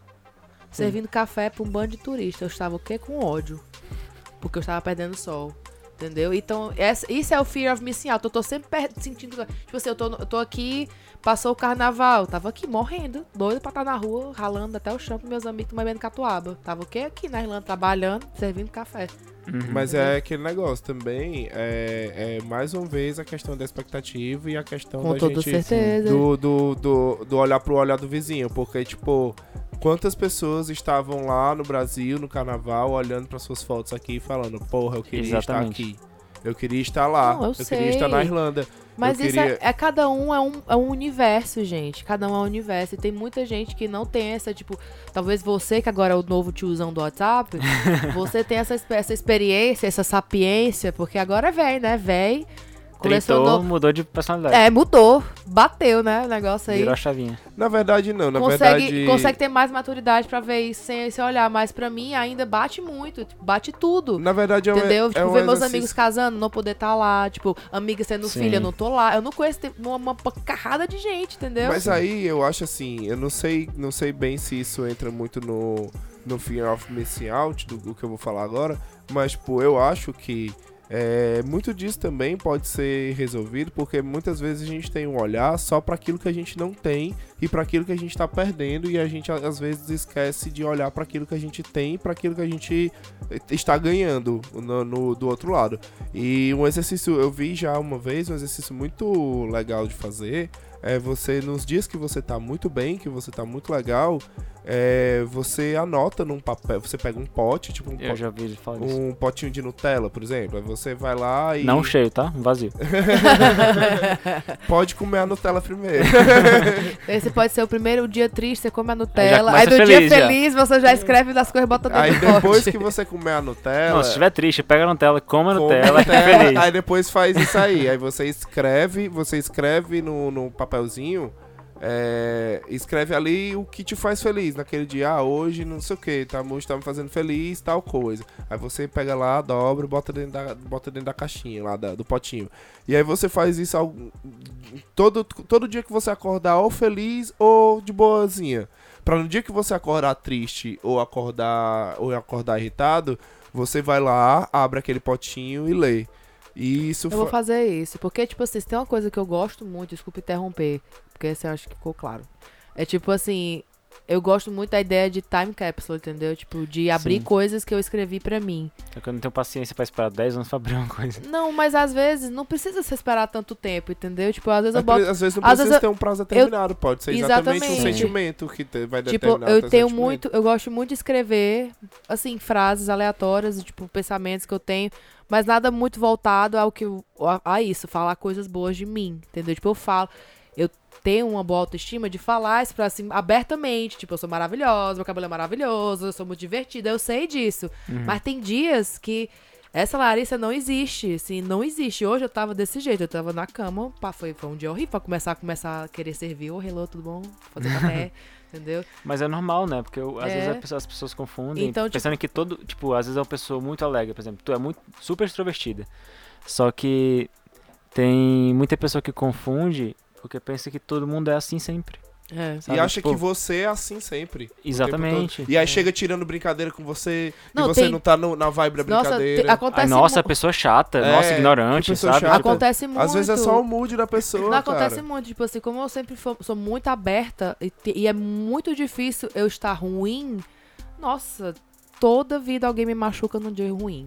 Servindo café pra um bando de turistas. Eu estava o quê? Com ódio. Porque eu estava perdendo sol. Entendeu? Então, essa- isso é o fear of missing out. Eu tô sempre per- sentindo. Tipo assim, eu tô, eu tô aqui, passou o carnaval. Tava aqui morrendo, doido pra estar na rua, ralando até o chão com meus amigos bebendo catuaba. Tava o quê? Aqui na Irlanda, trabalhando, servindo café. Uhum. Mas é aquele negócio também, é, é mais uma vez a questão da expectativa e a questão Com da toda gente certeza. do, do, do, do olhar pro olhar do vizinho, porque tipo, quantas pessoas estavam lá no Brasil no carnaval olhando para suas fotos aqui e falando, porra, eu queria Exatamente. estar aqui. Eu queria estar lá. Não, eu queria estar na Irlanda. Mas Eu isso queria- é, é cada um é um, é um universo, gente. Cada um é um universo. E tem muita gente que não tem essa, tipo, talvez você, que agora é o novo tiozão do WhatsApp, você tem essa, essa experiência, essa sapiência, porque agora é velho, né? Velho. Tritou, Colecionou. mudou de personalidade. É, mudou. Bateu, né? O negócio aí. Virou a chavinha. Na verdade não, na consegue, verdade consegue ter mais maturidade pra ver isso sem esse olhar. Mas pra mim ainda bate muito. tipo, bate tudo. na verdade é um, Entendeu? é Tipo, um ver meus exercício- amigos casando, não poder estar lá. Tipo, amiga sendo Sim. filha, eu não tô lá. Eu não conheço uma, uma carrada de gente, entendeu? Mas aí eu acho assim, eu não sei, não sei bem se isso entra muito no, no Fear of Missing Out, do, do que eu vou falar agora, mas pô, eu acho que é, muito disso também pode ser resolvido, porque muitas vezes a gente tem um olhar só para aquilo que a gente não tem e para aquilo que a gente tá perdendo e a gente às vezes esquece de olhar para aquilo que a gente tem para aquilo que a gente eh, está ganhando no, no- do outro lado. E um exercício, eu vi já uma vez, um exercício muito legal de fazer, é você, nos dias que você tá muito bem, que você tá muito legal, é, você anota num papel, você pega um pote, tipo um, pote- um potinho de Nutella, por exemplo, aí você vai lá e Não cheio, tá? Vazio. pode comer a Nutella primeiro. Esse pode ser o primeiro dia triste, você come a Aí Nutella. Aí, começa do dia feliz, já. feliz, você já escreve das coisas e bota dentro aí do pote. depois que você comer a Nutella, Não, se estiver triste, pega a Nutella, coma a come Nutella, Nutella, feliz. aí depois faz isso aí, aí você escreve, você escreve no, no papelzinho é, escreve ali o que te faz feliz naquele dia. Ah, hoje não sei o que, tá, hoje tá me fazendo feliz, tal coisa. Aí você pega lá, dobra bota dentro da, bota dentro da caixinha lá, da- do potinho. E aí você faz isso ao- todo, todo dia que você acordar ou feliz ou de boazinha. Pra no dia que você acordar triste ou acordar, ou acordar irritado, você vai lá, abre aquele potinho e lê. E isso Eu vou fa- fazer isso, porque, tipo assim, se tem uma coisa que eu gosto muito, desculpa interromper, porque eu acho que ficou claro. É tipo assim, eu gosto muito da ideia de time capsule, entendeu? Tipo, de abrir Sim. coisas que eu escrevi pra mim. Só que eu não tenho paciência pra esperar 10 anos pra abrir uma coisa. Não, mas às vezes não precisa se esperar tanto tempo, entendeu? Tipo, às vezes eu Às boto. às vezes não às precisa vezes eu- ter um prazo determinado, pode ser exatamente, um Exatamente. sentimento que te- vai Tipo, determinar o eu tenho muito, eu gosto muito de escrever, assim, frases aleatórias, tipo, pensamentos que eu tenho, mas nada muito voltado ao que eu- a, a isso, falar coisas boas de mim, entendeu? Tipo, eu falo, tenho uma boa autoestima de falar isso pra, assim, abertamente, tipo, eu sou maravilhosa, meu cabelo é maravilhoso, eu sou muito divertida, eu sei disso. Uhum. Mas tem dias que essa Larissa não existe, assim, não existe. Hoje eu tava desse jeito, eu tava na cama, pá, foi, foi um dia horrível pra começar, começar a querer servir, ô, hello, tudo bom? Fazer café, entendeu? Mas é normal, né? Porque eu- às É. vezes pessoa- as pessoas confundem, Então, tipo- pensando que todo. Tipo, às vezes é uma pessoa muito alegre, por exemplo. Tu é muito super extrovertida. Só que tem muita pessoa que confunde porque pensa que todo mundo é assim sempre. É. E sabe? acha Tipo, que você é assim sempre. Exatamente. E aí É. chega tirando brincadeira com você Não, e você tem- não tá no- na vibe da Nossa, brincadeira. te- acontece Ai, nossa, mu- pessoa chata, É, nossa, ignorante, pessoa sabe? chata. Tipo, Acontece muito. Às vezes é só o mood da pessoa, Não acontece cara. muito, tipo assim, como eu sempre fo- sou muito aberta e, te- e é muito difícil eu estar ruim, nossa, toda vida alguém me machuca num dia ruim.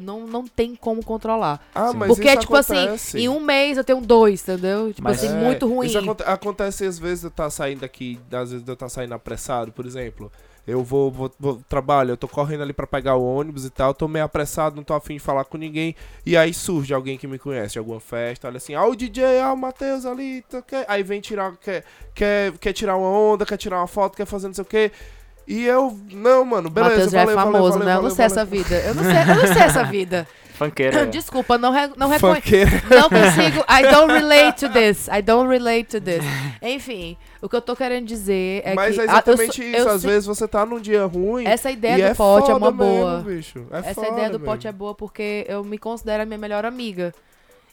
Não, não tem como controlar. Ah, mas Porque, isso tipo acontece. assim, em um mês eu tenho dois, entendeu? Tipo Mas- assim, É, muito ruim. Isso aconte- acontece às vezes eu tá saindo aqui, às vezes eu tá saindo apressado, por exemplo. Eu vou, vou, vou trabalho, eu tô correndo ali pra pegar o ônibus e tal, tô meio apressado, não tô afim de falar com ninguém. E aí surge alguém que me conhece de alguma festa, olha assim, ah, o DJ, ah, o Matheus ali, tá, quer... aí vem tirar, quer, quer, quer tirar uma onda, quer tirar uma foto, quer fazer não sei o quê. E eu, não, mano, beleza, Matheus já valeu, é valeu, famoso, valeu, né? Eu não sei valeu. essa vida. Eu não sei, eu não sei essa vida. Funkeira. Desculpa, não, re, não reconheço. Não consigo. I don't relate to this. I don't relate to this. Enfim, o que eu tô querendo dizer é Mas que. é ah, eu exatamente sou- isso. eu Às vezes você tá num dia ruim. Essa ideia e do é pote é uma mesmo, boa. bicho. É Essa foda ideia do mesmo. pote é boa porque eu me considero a minha melhor amiga.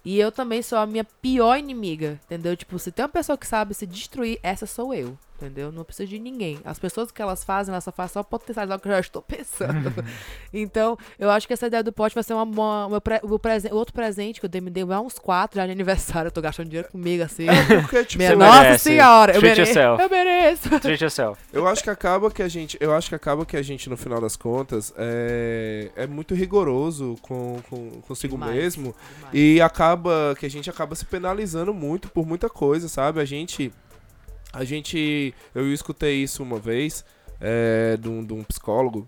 E eu também sou a minha pior inimiga, entendeu? Tipo, se tem uma pessoa que sabe se destruir, essa sou eu, entendeu? Não preciso de ninguém. As pessoas que elas fazem, elas só fazem só potencializar o que eu já estou pensando. então, eu acho que essa ideia do pote vai ser uma, uma- o meu pre- o meu presen- outro presente que eu dei, me deu há uns quatro já de aniversário. Eu tô gastando dinheiro comigo, assim. É porque, tipo, Minha nossa merece. senhora, eu mereço. yourself. Eu mereço. Treat yourself. Eu acho que acaba que a gente, eu acho que acaba que a gente no final das contas é, é muito rigoroso com, com consigo Demais, mesmo demais. e acaba que a gente acaba se penalizando muito por muita coisa, sabe? A gente a gente eu escutei isso uma vez é, de, um, de um psicólogo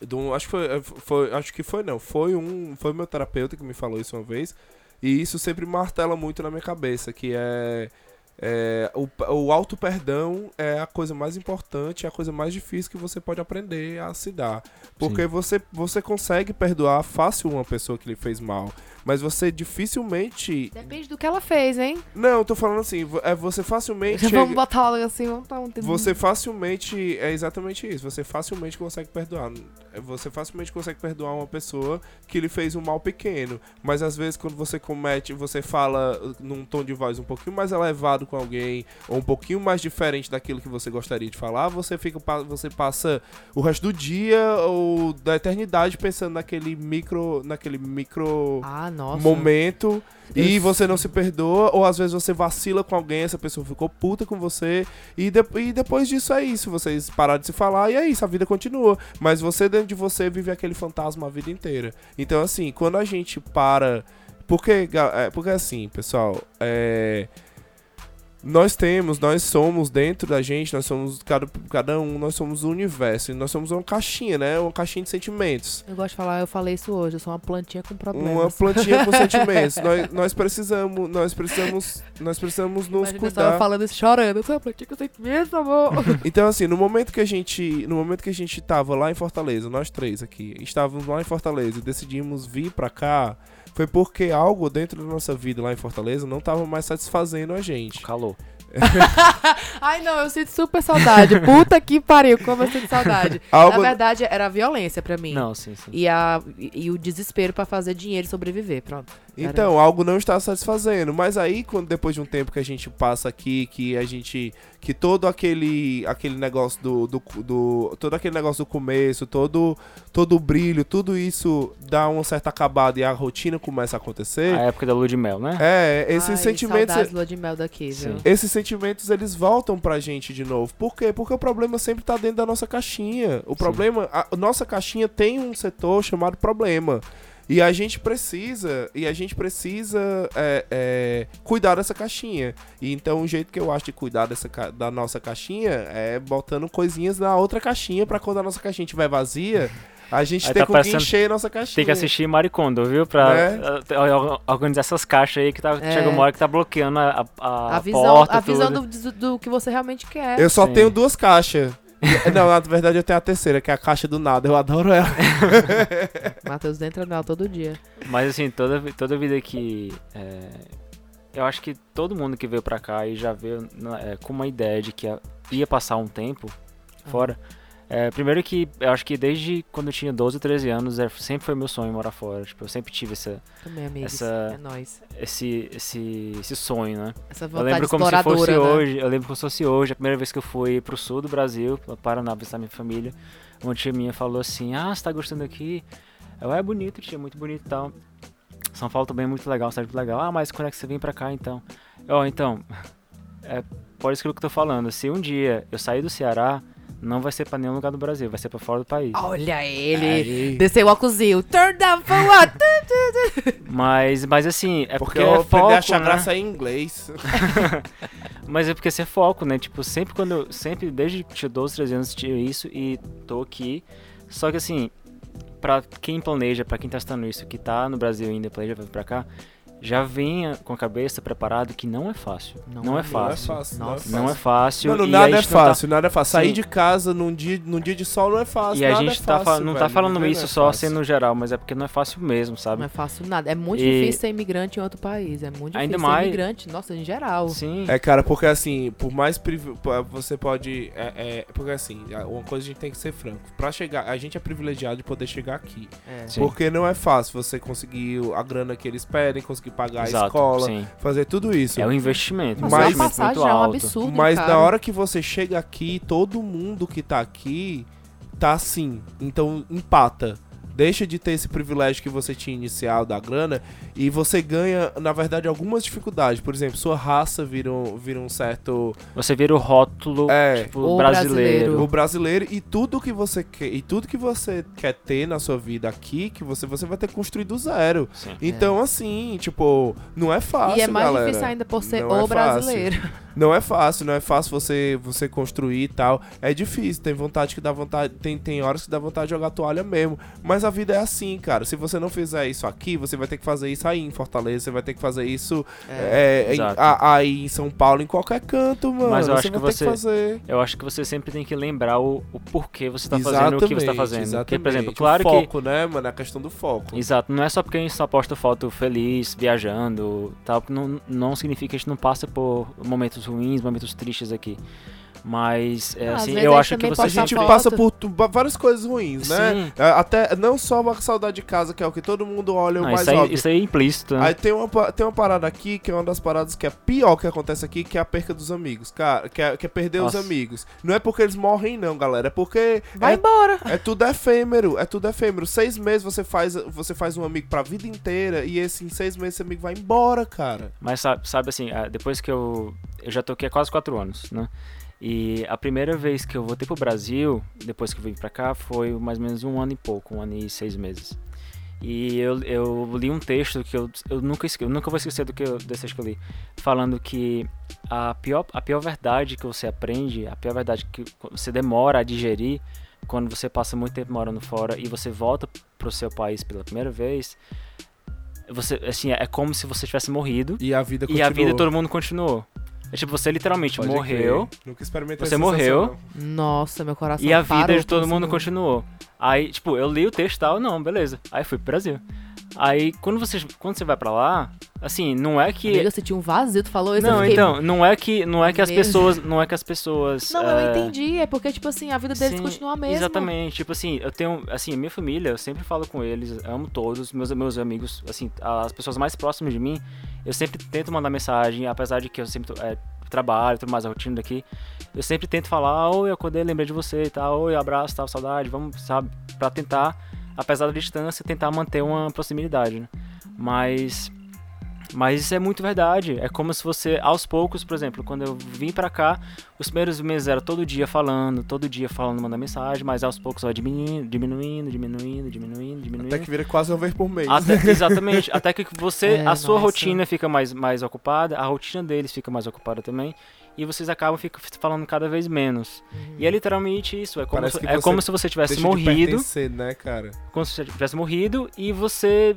de um- acho que foi, foi acho que foi não foi um foi meu terapeuta que me falou isso uma vez e isso sempre martela muito na minha cabeça que é é, o, o auto perdão é a coisa mais importante, é a coisa mais difícil que você pode aprender a se dar. Porque você, você consegue perdoar fácil uma pessoa que lhe fez mal, mas você dificilmente. Depende do que ela fez, hein? Não, eu tô falando assim, é você facilmente. Vamos botar logo assim, vamos tá um Você facilmente. É exatamente isso. Você facilmente consegue perdoar. Você facilmente consegue perdoar uma pessoa que lhe fez um mal pequeno. Mas às vezes quando você comete, você fala uh, num tom de voz um pouquinho mais elevado com alguém, ou um pouquinho mais diferente daquilo que você gostaria de falar, você fica. Você passa o resto do dia ou da eternidade pensando naquele micro. naquele micro Ah, nossa. momento e você não se perdoa, ou às vezes você vacila com alguém, essa pessoa ficou puta com você, e, de- e depois disso é isso, vocês pararam de se falar e é isso, a vida continua. Mas você dentro de você vive aquele fantasma a vida inteira. Então, assim, quando a gente para. Porque, é, porque assim, pessoal, é. Nós temos, nós somos dentro da gente, nós somos, cada, cada um, nós somos o universo, e nós somos uma caixinha, né? Uma caixinha de sentimentos. Eu gosto de falar, eu falei isso hoje, eu sou uma plantinha com Uma problemas. plantinha com sentimentos. Nós, nós precisamos, nós precisamos, nós precisamos nos Imagina, eu tava cuidar. falando isso chorando, eu sou uma plantinha com sentimentos, amor. Então assim, no momento que a gente, no momento que a gente tava lá em Fortaleza, nós três aqui, estávamos lá em Fortaleza e decidimos vir pra cá, foi porque algo dentro da nossa vida lá em Fortaleza não tava mais satisfazendo a gente. Calor. Ai, não, eu sinto super saudade. Puta que pariu, como eu sinto saudade. Algo Na verdade, era a violência pra mim. Não, sim, sim. E, a, e, e o desespero pra fazer dinheiro e sobreviver, pronto. Então, algo não está satisfazendo. Mas aí, quando depois de um tempo que a gente passa aqui, que a gente. Que todo aquele. aquele negócio do. do, do- todo aquele negócio do começo, todo, todo o brilho, tudo isso dá uma certa acabada e a rotina começa a acontecer. A época da lua de mel, né? É, esses Ai, sentimentos. Saudades lua de mel daqui, viu? Sim. Esses sentimentos eles voltam pra gente de novo. Por quê? Porque o problema sempre tá dentro da nossa caixinha. O problema, a, a nossa caixinha tem um setor chamado problema. E a gente precisa, e a gente precisa é, é, cuidar dessa caixinha. E então o jeito que eu acho de cuidar dessa, da nossa caixinha é botando coisinhas na outra caixinha pra quando a nossa caixinha estiver vazia, a gente Aí ter tá que parecendo- encher a nossa caixinha. Tem que assistir Maricondo, viu? Pra or- organizar essas caixas aí que tá, É. chega uma hora que tá bloqueando a, a, A visão, porta, a visão tudo. do, do que você realmente quer. Eu só Sim. tenho duas caixas. Não, na verdade eu tenho a terceira, que é a caixa do nada. Eu adoro ela. Matheus entra nela todo dia. Mas assim, toda, toda vida que. é, eu acho que todo mundo que veio pra cá e já veio na- é, com uma ideia de que ia- ia passar um tempo fora. É, primeiro que eu acho que desde quando eu tinha 12, 13 anos, é, sempre foi meu sonho morar fora. Tipo, eu sempre tive essa, Também, amigos. Essa- É nóis. esse, esse, esse sonho, né? Essa Eu vontade lembro como se fosse né? hoje. Eu lembro como se fosse hoje, a primeira vez que eu fui pro sul do Brasil, pra Paraná, visitar minha família. Uma tia minha falou assim: Ah, você tá gostando aqui? Eu, é bonito, tia, muito bonito e tal. São Paulo também é muito legal, cidade muito legal. Ah, mas quando é que você vem pra cá então? Ó, então, é por isso que eu tô falando. Se um dia eu sair do Ceará, não vai ser pra nenhum lugar do Brasil, vai ser pra fora do país. Olha ele. Aí. Desceu o óculosinho. Turn down for what? Mas, mas assim, é Porque porque, eu é foco, a achar né? graça em inglês. Mas é porque ser foco, né? Tipo, sempre quando eu. Sempre, desde que tinha 12, 13 anos, tinha isso e tô aqui. Só que assim, pra quem planeja, pra quem tá assistindo isso, que tá no Brasil ainda planeja vir pra cá, já venha com a cabeça preparado que não é fácil. Não, é fácil. Não é fácil. Nossa. Não é fácil. Mano, e nada é não tá- fácil, nada é fácil. Sair Sim. de casa num dia, num dia de sol não é fácil. E a nada gente é tá fácil, não tá falando Viver isso não é só assim no geral, mas é porque não é fácil mesmo, sabe? Não é fácil nada. É muito E- difícil ser imigrante em outro país. É muito difícil Ainda ser mais- imigrante, nossa, em geral. Sim. É, cara, porque assim, por mais você pode. É, é, porque assim, uma coisa a gente tem que ser franco. Pra chegar, a gente é privilegiado de poder chegar aqui. É. Sim. Porque não é fácil você conseguir a grana que eles pedem, conseguir pagar a Exato, escola, sim. fazer tudo isso. É um investimento. um Mas- a investimento passagem muito é um alto. absurdo. Mas cara. na hora que você chega aqui, todo mundo que tá aqui tá assim. Então empata. Deixa de ter esse privilégio que você tinha inicial da grana e você ganha, na verdade, algumas dificuldades. Por exemplo, sua raça vira um, vira um certo. Você vira o rótulo É. tipo, O brasileiro. O brasileiro e tudo que você quer e tudo que você quer ter na sua vida aqui, que você, você vai ter que construir do zero. Sim. Então, assim, tipo, não é fácil. E é mais galera. difícil ainda por ser Não é o fácil. brasileiro. Não é fácil, não é fácil você, você construir e tal. É difícil, tem vontade que dá vontade. Tem, tem horas que dá vontade de jogar toalha mesmo. Mas a vida é assim, cara. Se você não fizer isso aqui, você vai ter que fazer isso aí em Fortaleza, você vai ter que fazer isso é, em- Exato. a- aí em São Paulo, em qualquer canto, mano. Mas eu acho você que vai ter você- que fazer. Eu acho que você sempre tem que lembrar o, o porquê você tá fazendo o que você tá fazendo. Porque, por exemplo, exatamente. claro o que. foco, né, mano? A questão do foco. Exato, não é só porque a gente só posta foto feliz, viajando, tal, não, não significa que a gente não passa por momentos ruins, momentos tristes aqui. Mas, é, Ah, assim, eu acho que você A passa gente foto. passa por várias coisas ruins, né? Sim. É, Até não só uma saudade de casa, que é o que todo mundo olha o Não, mais isso, aí, óbvio. isso aí é implícito, né? Aí tem uma, tem uma parada aqui que é uma das paradas que é pior que acontece aqui, que é a perca dos amigos. Cara, que é, que é perder Nossa. os amigos. Não é porque eles morrem, não, galera. É porque Vai é, embora. é tudo efêmero. É tudo efêmero. Seis meses você faz, você faz um amigo pra vida inteira e esse, em seis meses esse amigo vai embora, cara. Mas sabe, sabe assim, ah, depois que eu. Eu já tô aqui há quase quatro anos, né? E a primeira vez que eu voltei pro Brasil, depois que eu vim pra cá, foi mais ou menos um ano e pouco, um ano e seis meses. E eu, eu li um texto que eu, eu, nunca, eu nunca vou esquecer do que eu, desse texto que eu li, falando que a pior, a pior verdade que você aprende, a pior verdade que você demora a digerir quando você passa muito tempo morando fora e você volta pro seu país pela primeira vez, você, assim, é como se você tivesse morrido E a vida e a vida todo mundo continuou. É tipo, você literalmente Pode morreu crer. Nunca experimentei Você morreu. sensação, Nossa, meu coração e a vida parou de todo mundo continuou. Aí, tipo, eu li o texto e tal, não, beleza. Aí fui pro Brasil. Aí, quando você, quando você vai pra lá, assim, não é que... Amiga, eu senti um vazio, tu falou isso. não, fiquei, então, não é que, não é que as pessoas, não é que as pessoas... Não, eu é, entendi. É porque, tipo assim, a vida deles Sim, continua a mesma. Exatamente. Tipo assim, eu tenho. Assim, a minha família, eu sempre falo com eles, amo todos, meus, meus amigos, assim, as pessoas mais próximas de mim, eu sempre tento mandar mensagem, apesar de que eu sempre é, trabalho, tudo mais, a rotina daqui. Eu sempre tento falar, oi, eu acordei, lembrei de você e tal, oi, abraço, tal, saudade, vamos, sabe, pra tentar, apesar da distância, tentar manter uma proximidade, né? Mas. Mas isso é muito verdade. É como se você, aos poucos, por exemplo, quando eu vim pra cá, os primeiros meses era todo dia falando, todo dia falando, mandando mensagem, mas aos poucos vai diminuindo, diminuindo, diminuindo, diminuindo, diminuindo. Até que vira quase uma vez por mês. Até- exatamente, até que você, É, a sua nossa. rotina fica mais, mais ocupada, a rotina deles fica mais ocupada também, e vocês acabam fica, falando cada vez menos. E é literalmente isso, é como, se, é você como se você tivesse morrido, né, cara? como se você tivesse morrido, e você...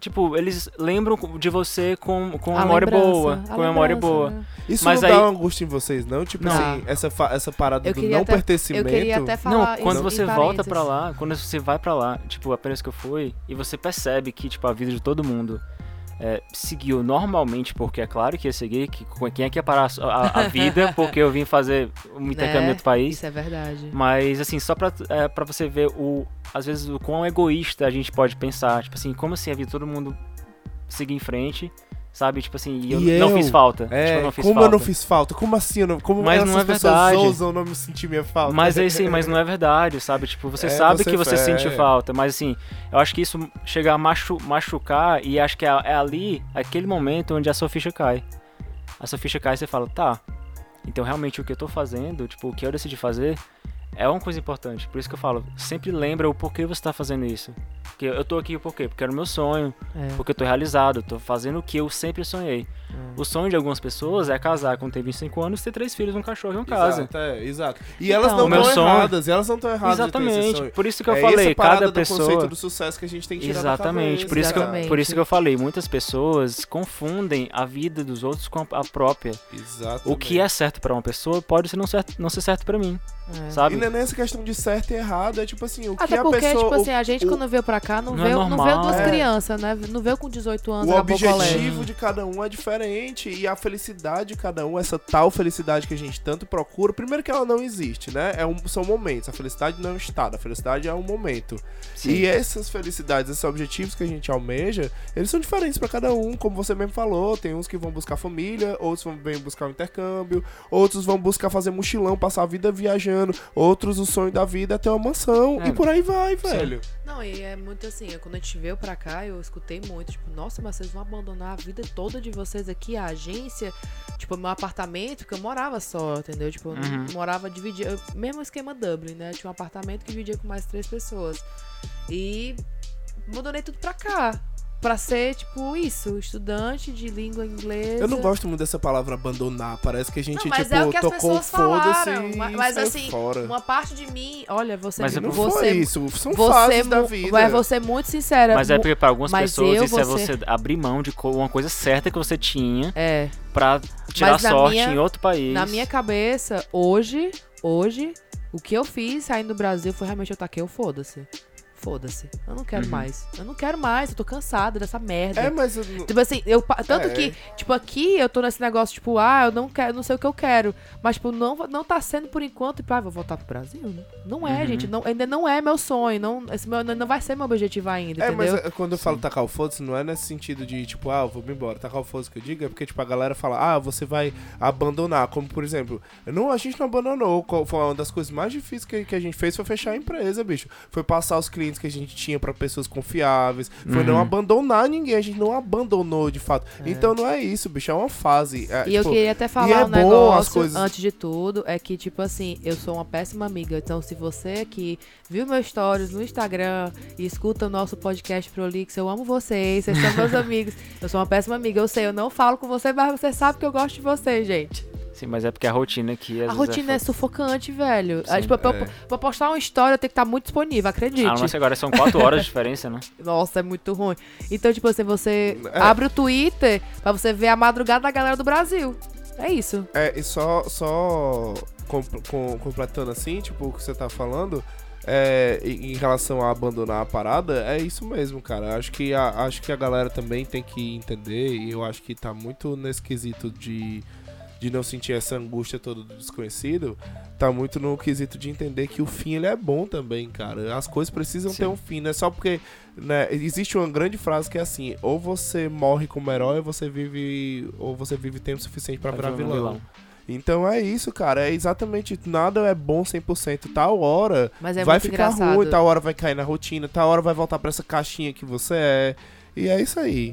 Tipo, eles lembram de você com, com A memória boa. a Com memória boa. né? Isso Mas não aí- dá uma angústia em vocês, não? Tipo Não. assim, essa, essa parada Eu do não até- pertencimento. Eu queria até falar Não, isso quando em você volta pra parênteses. lá, quando você vai pra lá, tipo, apenas que eu fui, e você percebe que, tipo, a vida de todo mundo é, seguiu normalmente, porque é claro que ia seguir, que quem é que ia parar a, a- vida, porque eu vim fazer um intercâmbio em outro país. Isso é verdade. Mas, assim, só pra, é, pra você ver o. Às vezes o quão egoísta a gente pode pensar. Tipo assim, como assim a vida todo mundo seguir em frente, sabe? Tipo assim, e eu E não eu? fiz falta. É, tipo, eu não fiz como falta. eu não fiz falta? Como assim? Eu não, como Mas não é pessoas verdade. ousam não me sentir minha falta? Mas é assim, mas não é verdade, sabe? Tipo, você É, sabe você que você sente é. falta, mas assim, eu acho que isso chega a machu machucar e acho que é, é ali, aquele momento onde a sua ficha cai. A sua ficha cai e você fala, tá, então realmente o que eu tô fazendo, tipo, o que eu decidi fazer é uma coisa importante. Por isso que eu falo, sempre lembra o porquê você tá fazendo isso. Porque eu tô aqui por quê? Porque era o meu sonho, É. porque eu tô realizado, eu tô fazendo o que eu sempre sonhei. O sonho de algumas pessoas é casar quando tem 25 anos, ter três filhos, um cachorro e uma casa. Exato, é, exato. E Então, elas não estão sonho- erradas, elas não estão erradas. de ter esse Exatamente. sonho. Por isso que eu é falei, cada do pessoa. conceito do sucesso que a gente tem que tirar Exatamente, por isso, que, eu- Exatamente. por isso que eu falei, muitas pessoas confundem a vida dos outros com a, própria. Exatamente. O que é certo pra uma pessoa pode ser não, certo, não ser certo pra mim, É. sabe? Não é nessa questão de certo e errado, é tipo assim, o que Até a porque, pessoa... tipo o- assim, a gente o- quando veio pra cá não, Não é veio, não normal, veio duas é. crianças, né? Não veio com 18 anos, O o objetivo de cada um é diferente e a felicidade de cada um, essa tal felicidade que a gente tanto procura, primeiro que ela não existe, né? É um, são momentos. A felicidade não é um estado, a felicidade é um momento. E essas felicidades, esses objetivos que a gente almeja, eles são diferentes pra cada um, como você mesmo falou. Tem uns que vão buscar família, outros vão buscar um intercâmbio, outros vão buscar fazer mochilão, passar a vida viajando, outros o sonho da vida é ter uma mansão É. e por aí vai, velho. Não, e é muito assim, quando a gente veio pra cá, eu escutei muito, tipo, nossa, mas vocês vão abandonar a vida toda de vocês aqui, a agência, tipo, meu apartamento, que eu morava só, entendeu? Tipo, eu Uhum. morava dividido, eu- mesmo esquema Dublin, né? Tinha um apartamento que dividia com mais três pessoas. E abandonei tudo pra cá. Pra ser, tipo, isso, estudante de língua inglesa. Eu não gosto muito dessa palavra abandonar. Parece que a gente, Não, mas tipo, é o que as tocou pessoas foda-se falaram, mas- assim, fora. Uma parte de mim, olha, você, Mas é Não você, foi isso, são você fases da vida. Mas vou ser muito sincera. Mas é porque pra algumas mas pessoas eu isso é vou você abrir mão de uma coisa certa que você tinha É. pra tirar sorte minha- em outro país. Na minha cabeça, hoje, hoje, o que eu fiz saindo do Brasil foi realmente eu taquei o foda-se. Foda-se. Eu não quero Uhum. mais. Eu não quero mais. Eu tô cansada dessa merda. É, mas... eu Tipo assim, eu, tanto É. que, tipo, aqui eu tô nesse negócio, tipo, ah, eu não quero, não sei o que eu quero. Mas, tipo, não, não tá sendo por enquanto, tipo, ah, vou voltar pro Brasil. Não é, Uhum. gente. Não, ainda não é meu sonho. Não, esse meu, não vai ser meu objetivo ainda, É, entendeu? mas é, quando eu falo tacar o foda-se, não é nesse sentido de, tipo, ah, eu vou me embora. Tacar o foda-se que eu digo é porque, tipo, a galera fala, ah, você vai abandonar. Como, por exemplo, não, a gente não abandonou. Foi uma das coisas mais difíceis que, que a gente fez foi fechar a empresa, bicho. Foi passar os clientes que a gente tinha pra pessoas confiáveis. Foi não Uhum. abandonar ninguém. A gente não abandonou, de fato. Então não é isso, bicho. É uma fase. É, E eu tipo, queria até e falar é um negócio as coisas- antes de tudo, é que, tipo assim, eu sou uma péssima amiga. Então, se você aqui viu meus stories no Instagram e escuta o nosso podcast Prolix, eu amo vocês, vocês são meus amigos. Eu sou uma péssima amiga, eu sei, eu não falo com você, mas você sabe que eu gosto de você, gente. Sim, mas é porque a rotina aqui. às A vezes rotina é, foda. sufocante, velho. Sim, Ah, tipo, pra, é. pra postar uma história, tenho que estar muito disponível, acredite. Ah, mas agora são quatro horas de diferença, né? Nossa, é muito ruim. Então, tipo assim, você É. abre o Twitter pra você ver a madrugada da galera do Brasil. É isso. É, e só, só com- com- completando assim, tipo, o que você tá falando, é, em em relação a abandonar a parada, é isso mesmo, cara. Acho que a, acho que a galera também tem que entender, e eu acho que tá muito nesse quesito de, de não sentir essa angústia toda do desconhecido, tá muito no quesito de entender que o fim ele é bom também, cara. As coisas precisam Sim. ter um fim, não é só porque né, existe uma grande frase que é assim, ou você morre como herói, ou você vive ou você vive tempo suficiente pra virar um vilão. Então é isso, cara. É exatamente. Nada é bom 100%. Tal hora Mas é vai ficar engraçado. ruim, tal hora vai cair na rotina, tal hora vai voltar pra essa caixinha que você é. E é isso aí.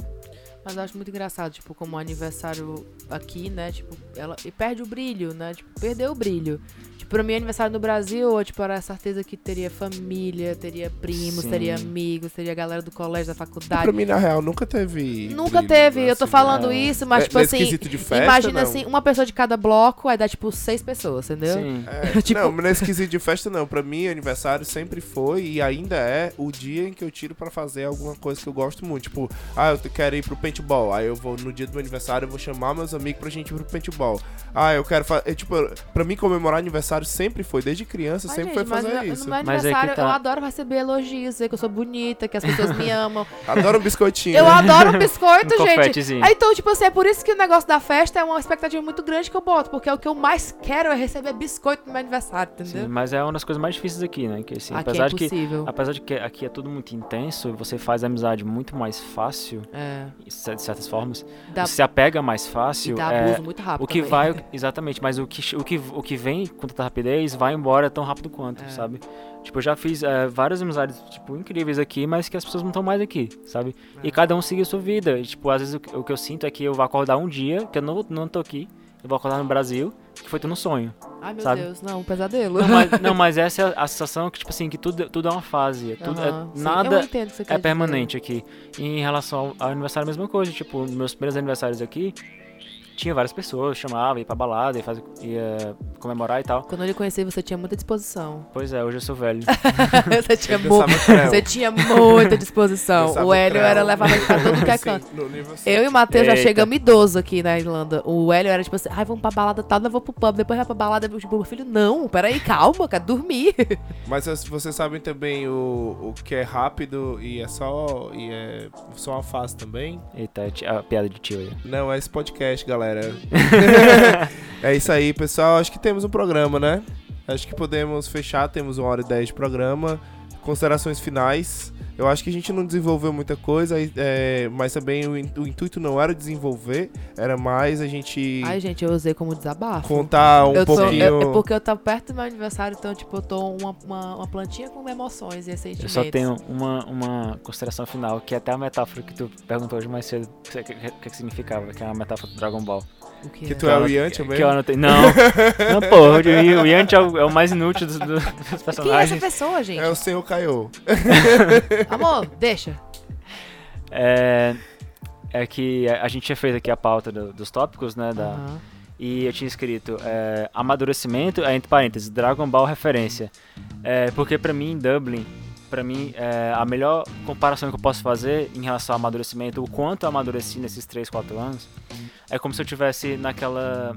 Mas eu acho muito engraçado, tipo, como o aniversário aqui, né? Tipo, ela e perde o brilho, né? Tipo, perdeu o brilho. Pra mim, aniversário no Brasil, eu, tipo, era a certeza que teria família, teria primos, Sim. teria amigos, teria galera do colégio, da E faculdade. pra mim, na real, nunca teve. Nunca brilho, teve, eu tô assim, falando né? isso, mas, É, tipo assim, de festa, imagina não. assim, uma pessoa de cada bloco, aí dá, tipo, seis pessoas, entendeu? Sim. É, Tipo- Não, mas nesse quesito de festa não. Pra mim, aniversário sempre foi e ainda é o dia em que eu tiro pra fazer alguma coisa que eu gosto muito. Tipo, ah, eu quero ir pro paintball. Aí eu vou, no dia do meu aniversário, eu vou chamar meus amigos pra gente ir pro paintball. Ah, eu quero fazer. Tipo, pra mim, comemorar aniversário sempre foi, desde criança, Ai, sempre gente, foi fazer mas no- isso. No meu Mas é que aniversário, tá. eu adoro receber elogios, dizer que eu sou bonita, que as pessoas me amam. Adoro um biscoitinho. Eu adoro um biscoito, Um gente. Aí, então, tipo assim, é por isso que o negócio da festa é uma expectativa muito grande que eu boto, porque é o que eu mais quero é receber biscoito no meu aniversário, entendeu? Sim, mas é uma das coisas mais difíceis aqui, né? Que, assim, Aqui apesar, é de que, apesar de que aqui é tudo muito intenso, você faz a amizade muito mais fácil, É. de certas formas. Dá, Você se apega mais e fácil. dá é, abuso muito rápido. o que também. vai, exatamente, mas o que, o, que, o que vem com tanta rapidez vai embora tão rápido quanto, É. sabe? Tipo, eu já fiz é, várias amizades, tipo, incríveis aqui, mas que as pessoas não estão mais aqui, sabe? É. E cada um a sua vida. E, tipo, às vezes o, que- o que eu sinto é que eu vou acordar um dia, que eu não, não tô aqui, eu vou acordar no Brasil, que foi tudo um sonho. Ai, meu sabe? Deus, não, um pesadelo. Não, mas, não, mas essa é a sensação que, tipo assim, que tudo, tudo é uma fase. é Tudo, é- sim, eu nada é dizer. permanente aqui. E em relação ao, ao aniversário, a mesma coisa. Tipo, meus primeiros aniversários aqui, tinha várias pessoas, chamava, ia pra balada, ia, fazer, ia comemorar e tal. Quando eu lhe conheci, você tinha muita disposição. Pois é, hoje eu sou velho. você, tinha mu- você tinha muita disposição. O Hélio era levado pra todo que é canto. Eu e o Matheus já chegamos idosos aqui na Irlanda. O Hélio era tipo assim, ai, vamos pra balada tal, eu vou pro pub, depois vai pra balada. Eu, Tipo, meu filho, não, peraí, calma, quero dormir. Mas as- vocês sabem também o, o que é rápido e é só e é só uma fase também? Eita, ti- a piada de tio aí. Não, é esse podcast, galera. é isso aí, pessoal. Acho que temos um programa, né? Acho que podemos fechar, temos uma hora e dez de programa. Considerações finais. Eu acho que a gente não desenvolveu muita coisa, é, mas também o, in- o intuito não era desenvolver, era mais a gente Ai, gente, eu usei como desabafo. contar um eu tô, pouquinho. eu- é porque eu tô perto do meu aniversário, então, tipo, eu tô uma, uma, uma plantinha com emoções e Eu sentimentos. só tenho uma, uma consideração final, que é até a metáfora que tu perguntou hoje mais cedo, o que, que, que significava, que é a metáfora do Dragon Ball. O que Que é? tu é o Yantia Que mesmo? eu anotei. Não, não, pô, o, o Yanti é o, é o mais inútil dos, dos Quem é essa personagens. pessoa, gente? É o senhor Kaiô. Amor, deixa. É, é que a a gente tinha feito aqui a pauta do- dos tópicos, né, da, Aham. e eu tinha escrito é, amadurecimento, é, entre parênteses, Dragon Ball referência. É, porque pra mim, Dublin, pra mim, é, a melhor comparação que eu posso fazer em relação ao amadurecimento, o quanto eu amadureci nesses 3, 4 anos, é como se eu tivesse naquela.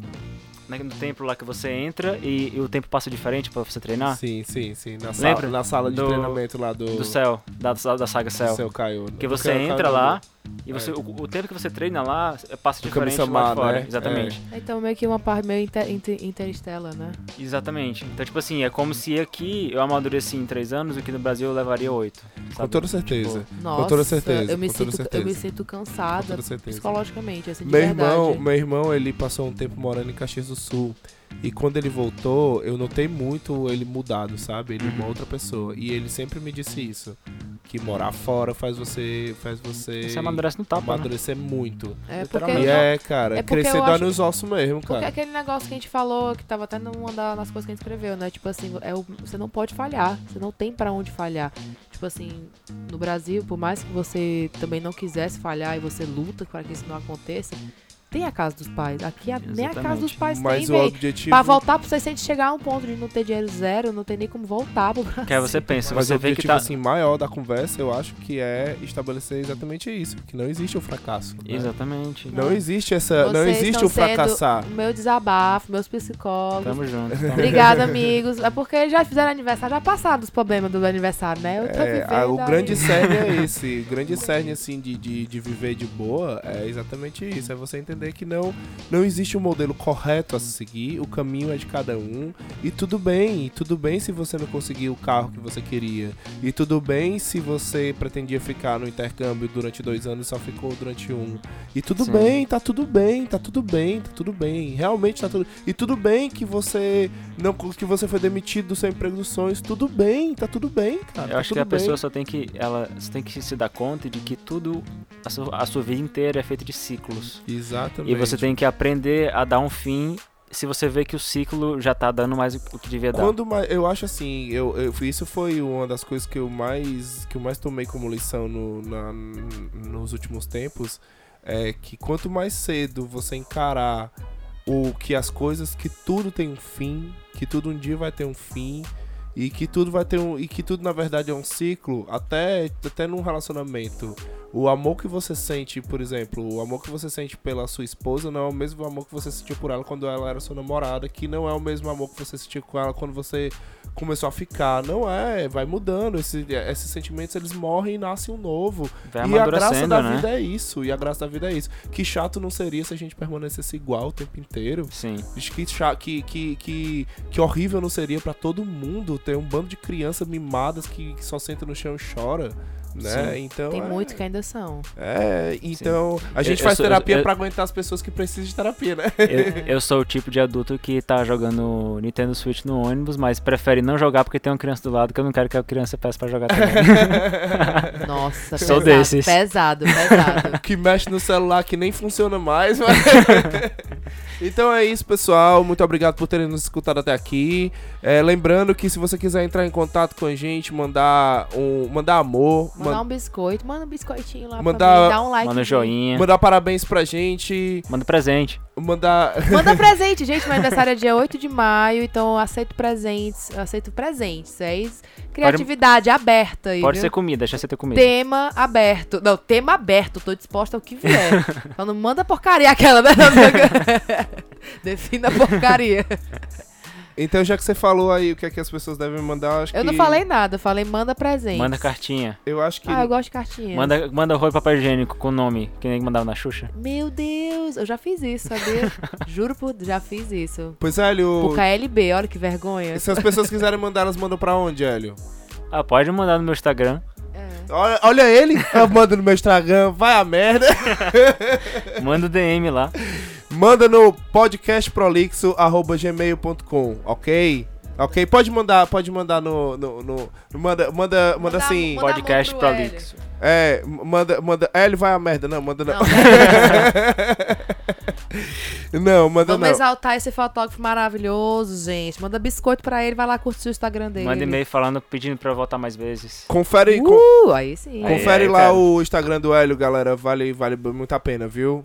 No templo lá que você entra e, e o tempo passa diferente pra você treinar. Sim, sim, sim. Na, Lembra? sala, na sala de Do- treinamento lá do, Do céu, da, da saga Cell. seu Kaiô. Que você Kaiô entra Kaiô. lá e você, É. o, o tempo que você treina lá passa Do diferente lá de fora. né? Exatamente. Então, meio que uma parte meio inter, inter, interestela, né? Exatamente. Então, tipo assim, é como se aqui eu amadureci em 3 anos, o que no Brasil eu levaria 8. Com toda certeza. Nossa, toda certeza, eu me, com toda sinto, certeza. eu me sinto Com cansada toda certeza. psicologicamente, assim, de Meu verdade. irmão, meu irmão, ele passou um tempo morando em Caxias do Sul. E quando ele voltou, eu notei muito ele mudado, sabe? Ele é uma outra pessoa. E ele sempre me disse isso. Que morar fora faz você. faz você. Você amadurece no tapa, né? amadurecer muito. É porque, E Literalmente. é, cara, É porque crescer acho nos ossos mesmo, porque cara. aquele negócio que a gente falou, que tava até numa da- nas coisas que a gente escreveu, né? Tipo assim, é o- você não pode falhar. Você não tem pra onde falhar. Tipo assim, no Brasil, por mais que você também não quisesse falhar e você luta para que isso não aconteça, tem a casa dos pais. Aqui a- nem a casa dos pais Mas tem, o véi. objetivo. Pra voltar pra vocês, se a gente chegar a um ponto de não ter dinheiro zero, não tem nem como voltar pro Brasil. Que aí você pensa, Mas o você vê que objetivo tá. assim, maior da conversa, eu acho que é estabelecer exatamente isso. Que não existe o fracasso. né? Exatamente. Não existe essa. não Vocês existe estão o fracassar. meu desabafo, meus psicólogos. Tamo junto. tamo Obrigada, amigos. É porque já fizeram aniversário, já passaram dos problemas do aniversário, né? Eu tô É, a- o aí. grande cerne é esse. O grande cerne, assim, de, de, de viver de boa é exatamente isso. É você entender que não, não existe um modelo correto a se seguir, o caminho é de cada um. E tudo bem, e tudo bem se você não conseguiu o carro que você queria. E tudo bem se você pretendia ficar no intercâmbio durante dois anos e só ficou durante um. E tudo Sim. bem, tá tudo bem, tá tudo bem, tá tudo bem. Realmente tá tudo. E tudo bem que você não que você foi demitido do seu emprego dos sonhos. Tudo bem, tá tudo bem, cara. Eu tá acho que a bem. pessoa só tem que. Ela tem que se dar conta de que tudo. A sua, a sua vida inteira é feita de ciclos. Exatamente. E você tem que aprender a dar um fim se você vê que o ciclo já tá dando mais o que devia dar. Quando mais, eu acho assim, eu, eu- isso foi uma das coisas que eu mais que eu mais tomei como lição no, na- nos últimos tempos, é que quanto mais cedo você encarar o que as coisas, que tudo tem um fim, que tudo um dia vai ter um fim e que tudo vai ter um e que tudo na verdade é um ciclo, até até num relacionamento. O amor que você sente, por exemplo, o amor que você sente pela sua esposa não é o mesmo amor que você sentiu por ela quando ela era sua namorada, que não é o mesmo amor que você sentiu com ela quando você começou a ficar. Não é, vai mudando. Esse- esses sentimentos eles morrem e nasce um novo. Vai e a graça da né? vida é isso. E a graça da vida é isso. Que chato não seria se a gente permanecesse igual o tempo inteiro. Sim. Que, que, que, que, que horrível não seria pra todo mundo ter um bando de crianças mimadas que, que só senta no chão e chora. Né? Então, Tem é, muitos que ainda são. É, então a gente Eu- eu faz sou- terapia eu- pra aguentar as pessoas que precisam de terapia, né? Eu, eu sou o tipo de adulto que tá jogando Nintendo Switch no ônibus, mas prefere não jogar porque tem uma criança do lado que eu não quero que a criança peça pra jogar também. Nossa, Sou pesado, desses. pesado, pesado. que mexe no celular que nem funciona mais. mas- então é isso, pessoal. Muito obrigado por terem nos escutado até aqui. É, lembrando que se você quiser entrar em contato com a gente, mandar um, mandar amor, Mandar man- um biscoito, manda um biscoitinho lá Mandar- pra mim, dá um like. Manda um joinha, mandar parabéns pra gente. manda presente. Mandar. Manda presente, gente. Meu aniversário é dia 8 de maio, então aceito presentes. aceito presentes. É isso. Criatividade aberta aí. Pode viu? ser comida, deixa você ter comida. Tema aberto. Não, tema aberto. Tô disposta ao que vier. Só não manda porcaria aquela, né? Defina porcaria. Então, já que você falou aí o que é que as pessoas devem mandar, acho Eu que. não falei nada, eu falei manda presente. Manda cartinha. Eu acho que. Ah, eu gosto de cartinha. Manda, manda rolo de papel higiênico com nome, que nem mandava na Xuxa. Meu Deus, eu já fiz isso, sabia? Juro por já fiz isso. Pois, Hélio. Por KLB, olha que vergonha. Se as pessoas quiserem mandar, elas mandam pra onde, Hélio? Ah, pode mandar no meu Instagram. É. Olha, olha ele, eu mando no meu Instagram, vai a merda. Manda o DM lá. Manda no podcastprolixo.gmail.com, ok? Ok? Pode mandar, pode mandar no. no, no- manda, manda, manda assim. manda- Podcast pro Prolixo. É, manda, manda. Hélio vai a merda, não, manda não. Não, Não, manda Vamos não. exaltar esse fotógrafo maravilhoso, gente. Manda biscoito pra ele, vai lá curtir o Instagram dele. Manda e-mail falando, pedindo pra eu voltar mais vezes. Confere, con- Uh, aí sim. Aí, confere aí, lá cara. o Instagram do Hélio, galera. Vale, vale muito a pena, viu?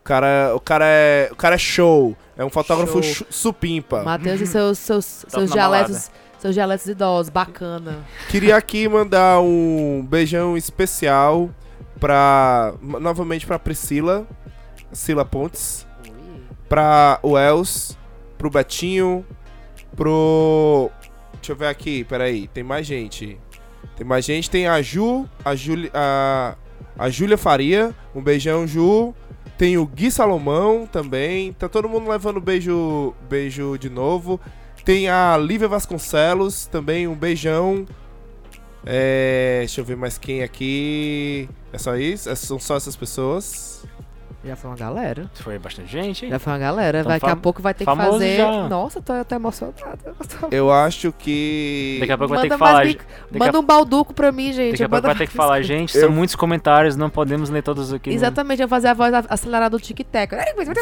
O cara, o cara é, o cara é show. É um fotógrafo Show. supimpa. Matheus e seus, seus, Top seus dialetos. Seus dialetos idosos, bacana. Queria aqui mandar um beijão especial pra novamente pra Priscila, Sila Pontes, pra o Els, pro Betinho, pro Deixa eu ver aqui, peraí, tem mais gente. Tem mais gente, tem a Ju, a Júlia, a, a Júlia Faria, um beijão Ju. Tem o Gui Salomão também. Tá todo mundo levando beijo, beijo de novo. Tem a Lívia Vasconcelos também, um beijão. É, deixa eu ver mais quem aqui. É só isso? É- são só essas pessoas? Já foi uma galera. Foi bastante gente, hein? Já foi uma galera. Então, Daqui a pouco vai ter que fazer. já. Nossa, tô até emocionada. Eu acho que. Daqui a pouco vai ter Manda que falar. Daqui bico- Manda um balduco pra mim, gente. a pouco Manda vai ter que falar, biscoito. gente. Eu- São muitos comentários, não podemos ler todos aqui. né? Exatamente, eu vou fazer a voz acelerada do tic-tac.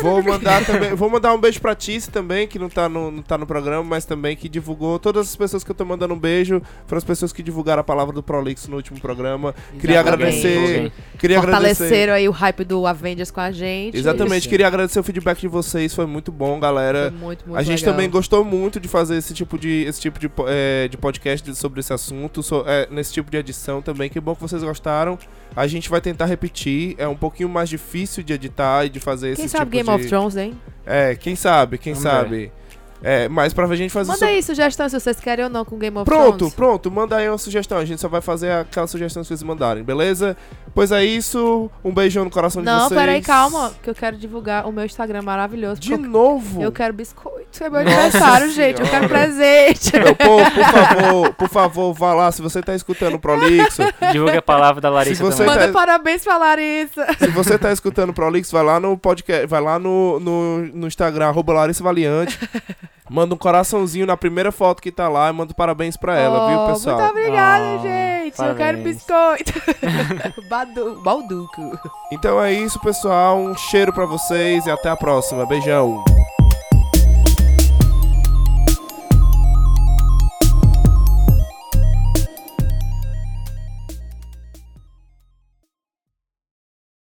Vou mandar também. Vou mandar um beijo pra Tice também, que não tá, no, não tá no programa, mas também que divulgou. Todas as pessoas que eu tô mandando um beijo foram as pessoas que divulgaram a palavra do Prolixo no último programa. Queria Exatamente. agradecer. Queria agradecer. Fortaleceram aí o hype do Avengers com a gente. Exatamente, Isso. queria agradecer o feedback de vocês, foi muito bom, Foi galera. muito, muito a gente legal. também gostou muito de fazer esse tipo de, esse tipo de, é, de podcast sobre esse assunto, so- é, nesse tipo de edição também. Que bom que vocês gostaram. A gente vai tentar repetir. É um pouquinho mais difícil de editar e de fazer Quem esse sabe tipo Game de... of Thrones, hein? É, quem sabe, quem Vamos sabe. É, mas pra gente fazer Manda so- aí sugestão se vocês querem ou não com Game of Pronto, Thrones. pronto, manda aí uma sugestão. A gente só vai fazer aquela sugestão que vocês mandarem, beleza? Pois é isso. Um beijão no coração de Não, vocês. peraí, calma, que eu quero divulgar o meu Instagram maravilhoso. De novo. eu, quero biscoito. É meu Nossa aniversário, gente. Eu quero Senhora. presente. Meu povo, por favor, por favor, vá lá. Se você tá escutando o Prolixo, Divulga a palavra da Larissa Se você tá- Manda parabéns pra Larissa. se você tá escutando o Prolixo, vai lá no podcast, vai lá no, no, no Instagram, arroba Larissa Valiante. Manda um coraçãozinho na primeira foto que tá lá e manda parabéns pra ela, Oh, viu, pessoal? Muito obrigada, Oh, gente. Eu quero parabéns. biscoito. Badu, balduco. Então é isso, pessoal. Um cheiro pra vocês e até a próxima. Beijão.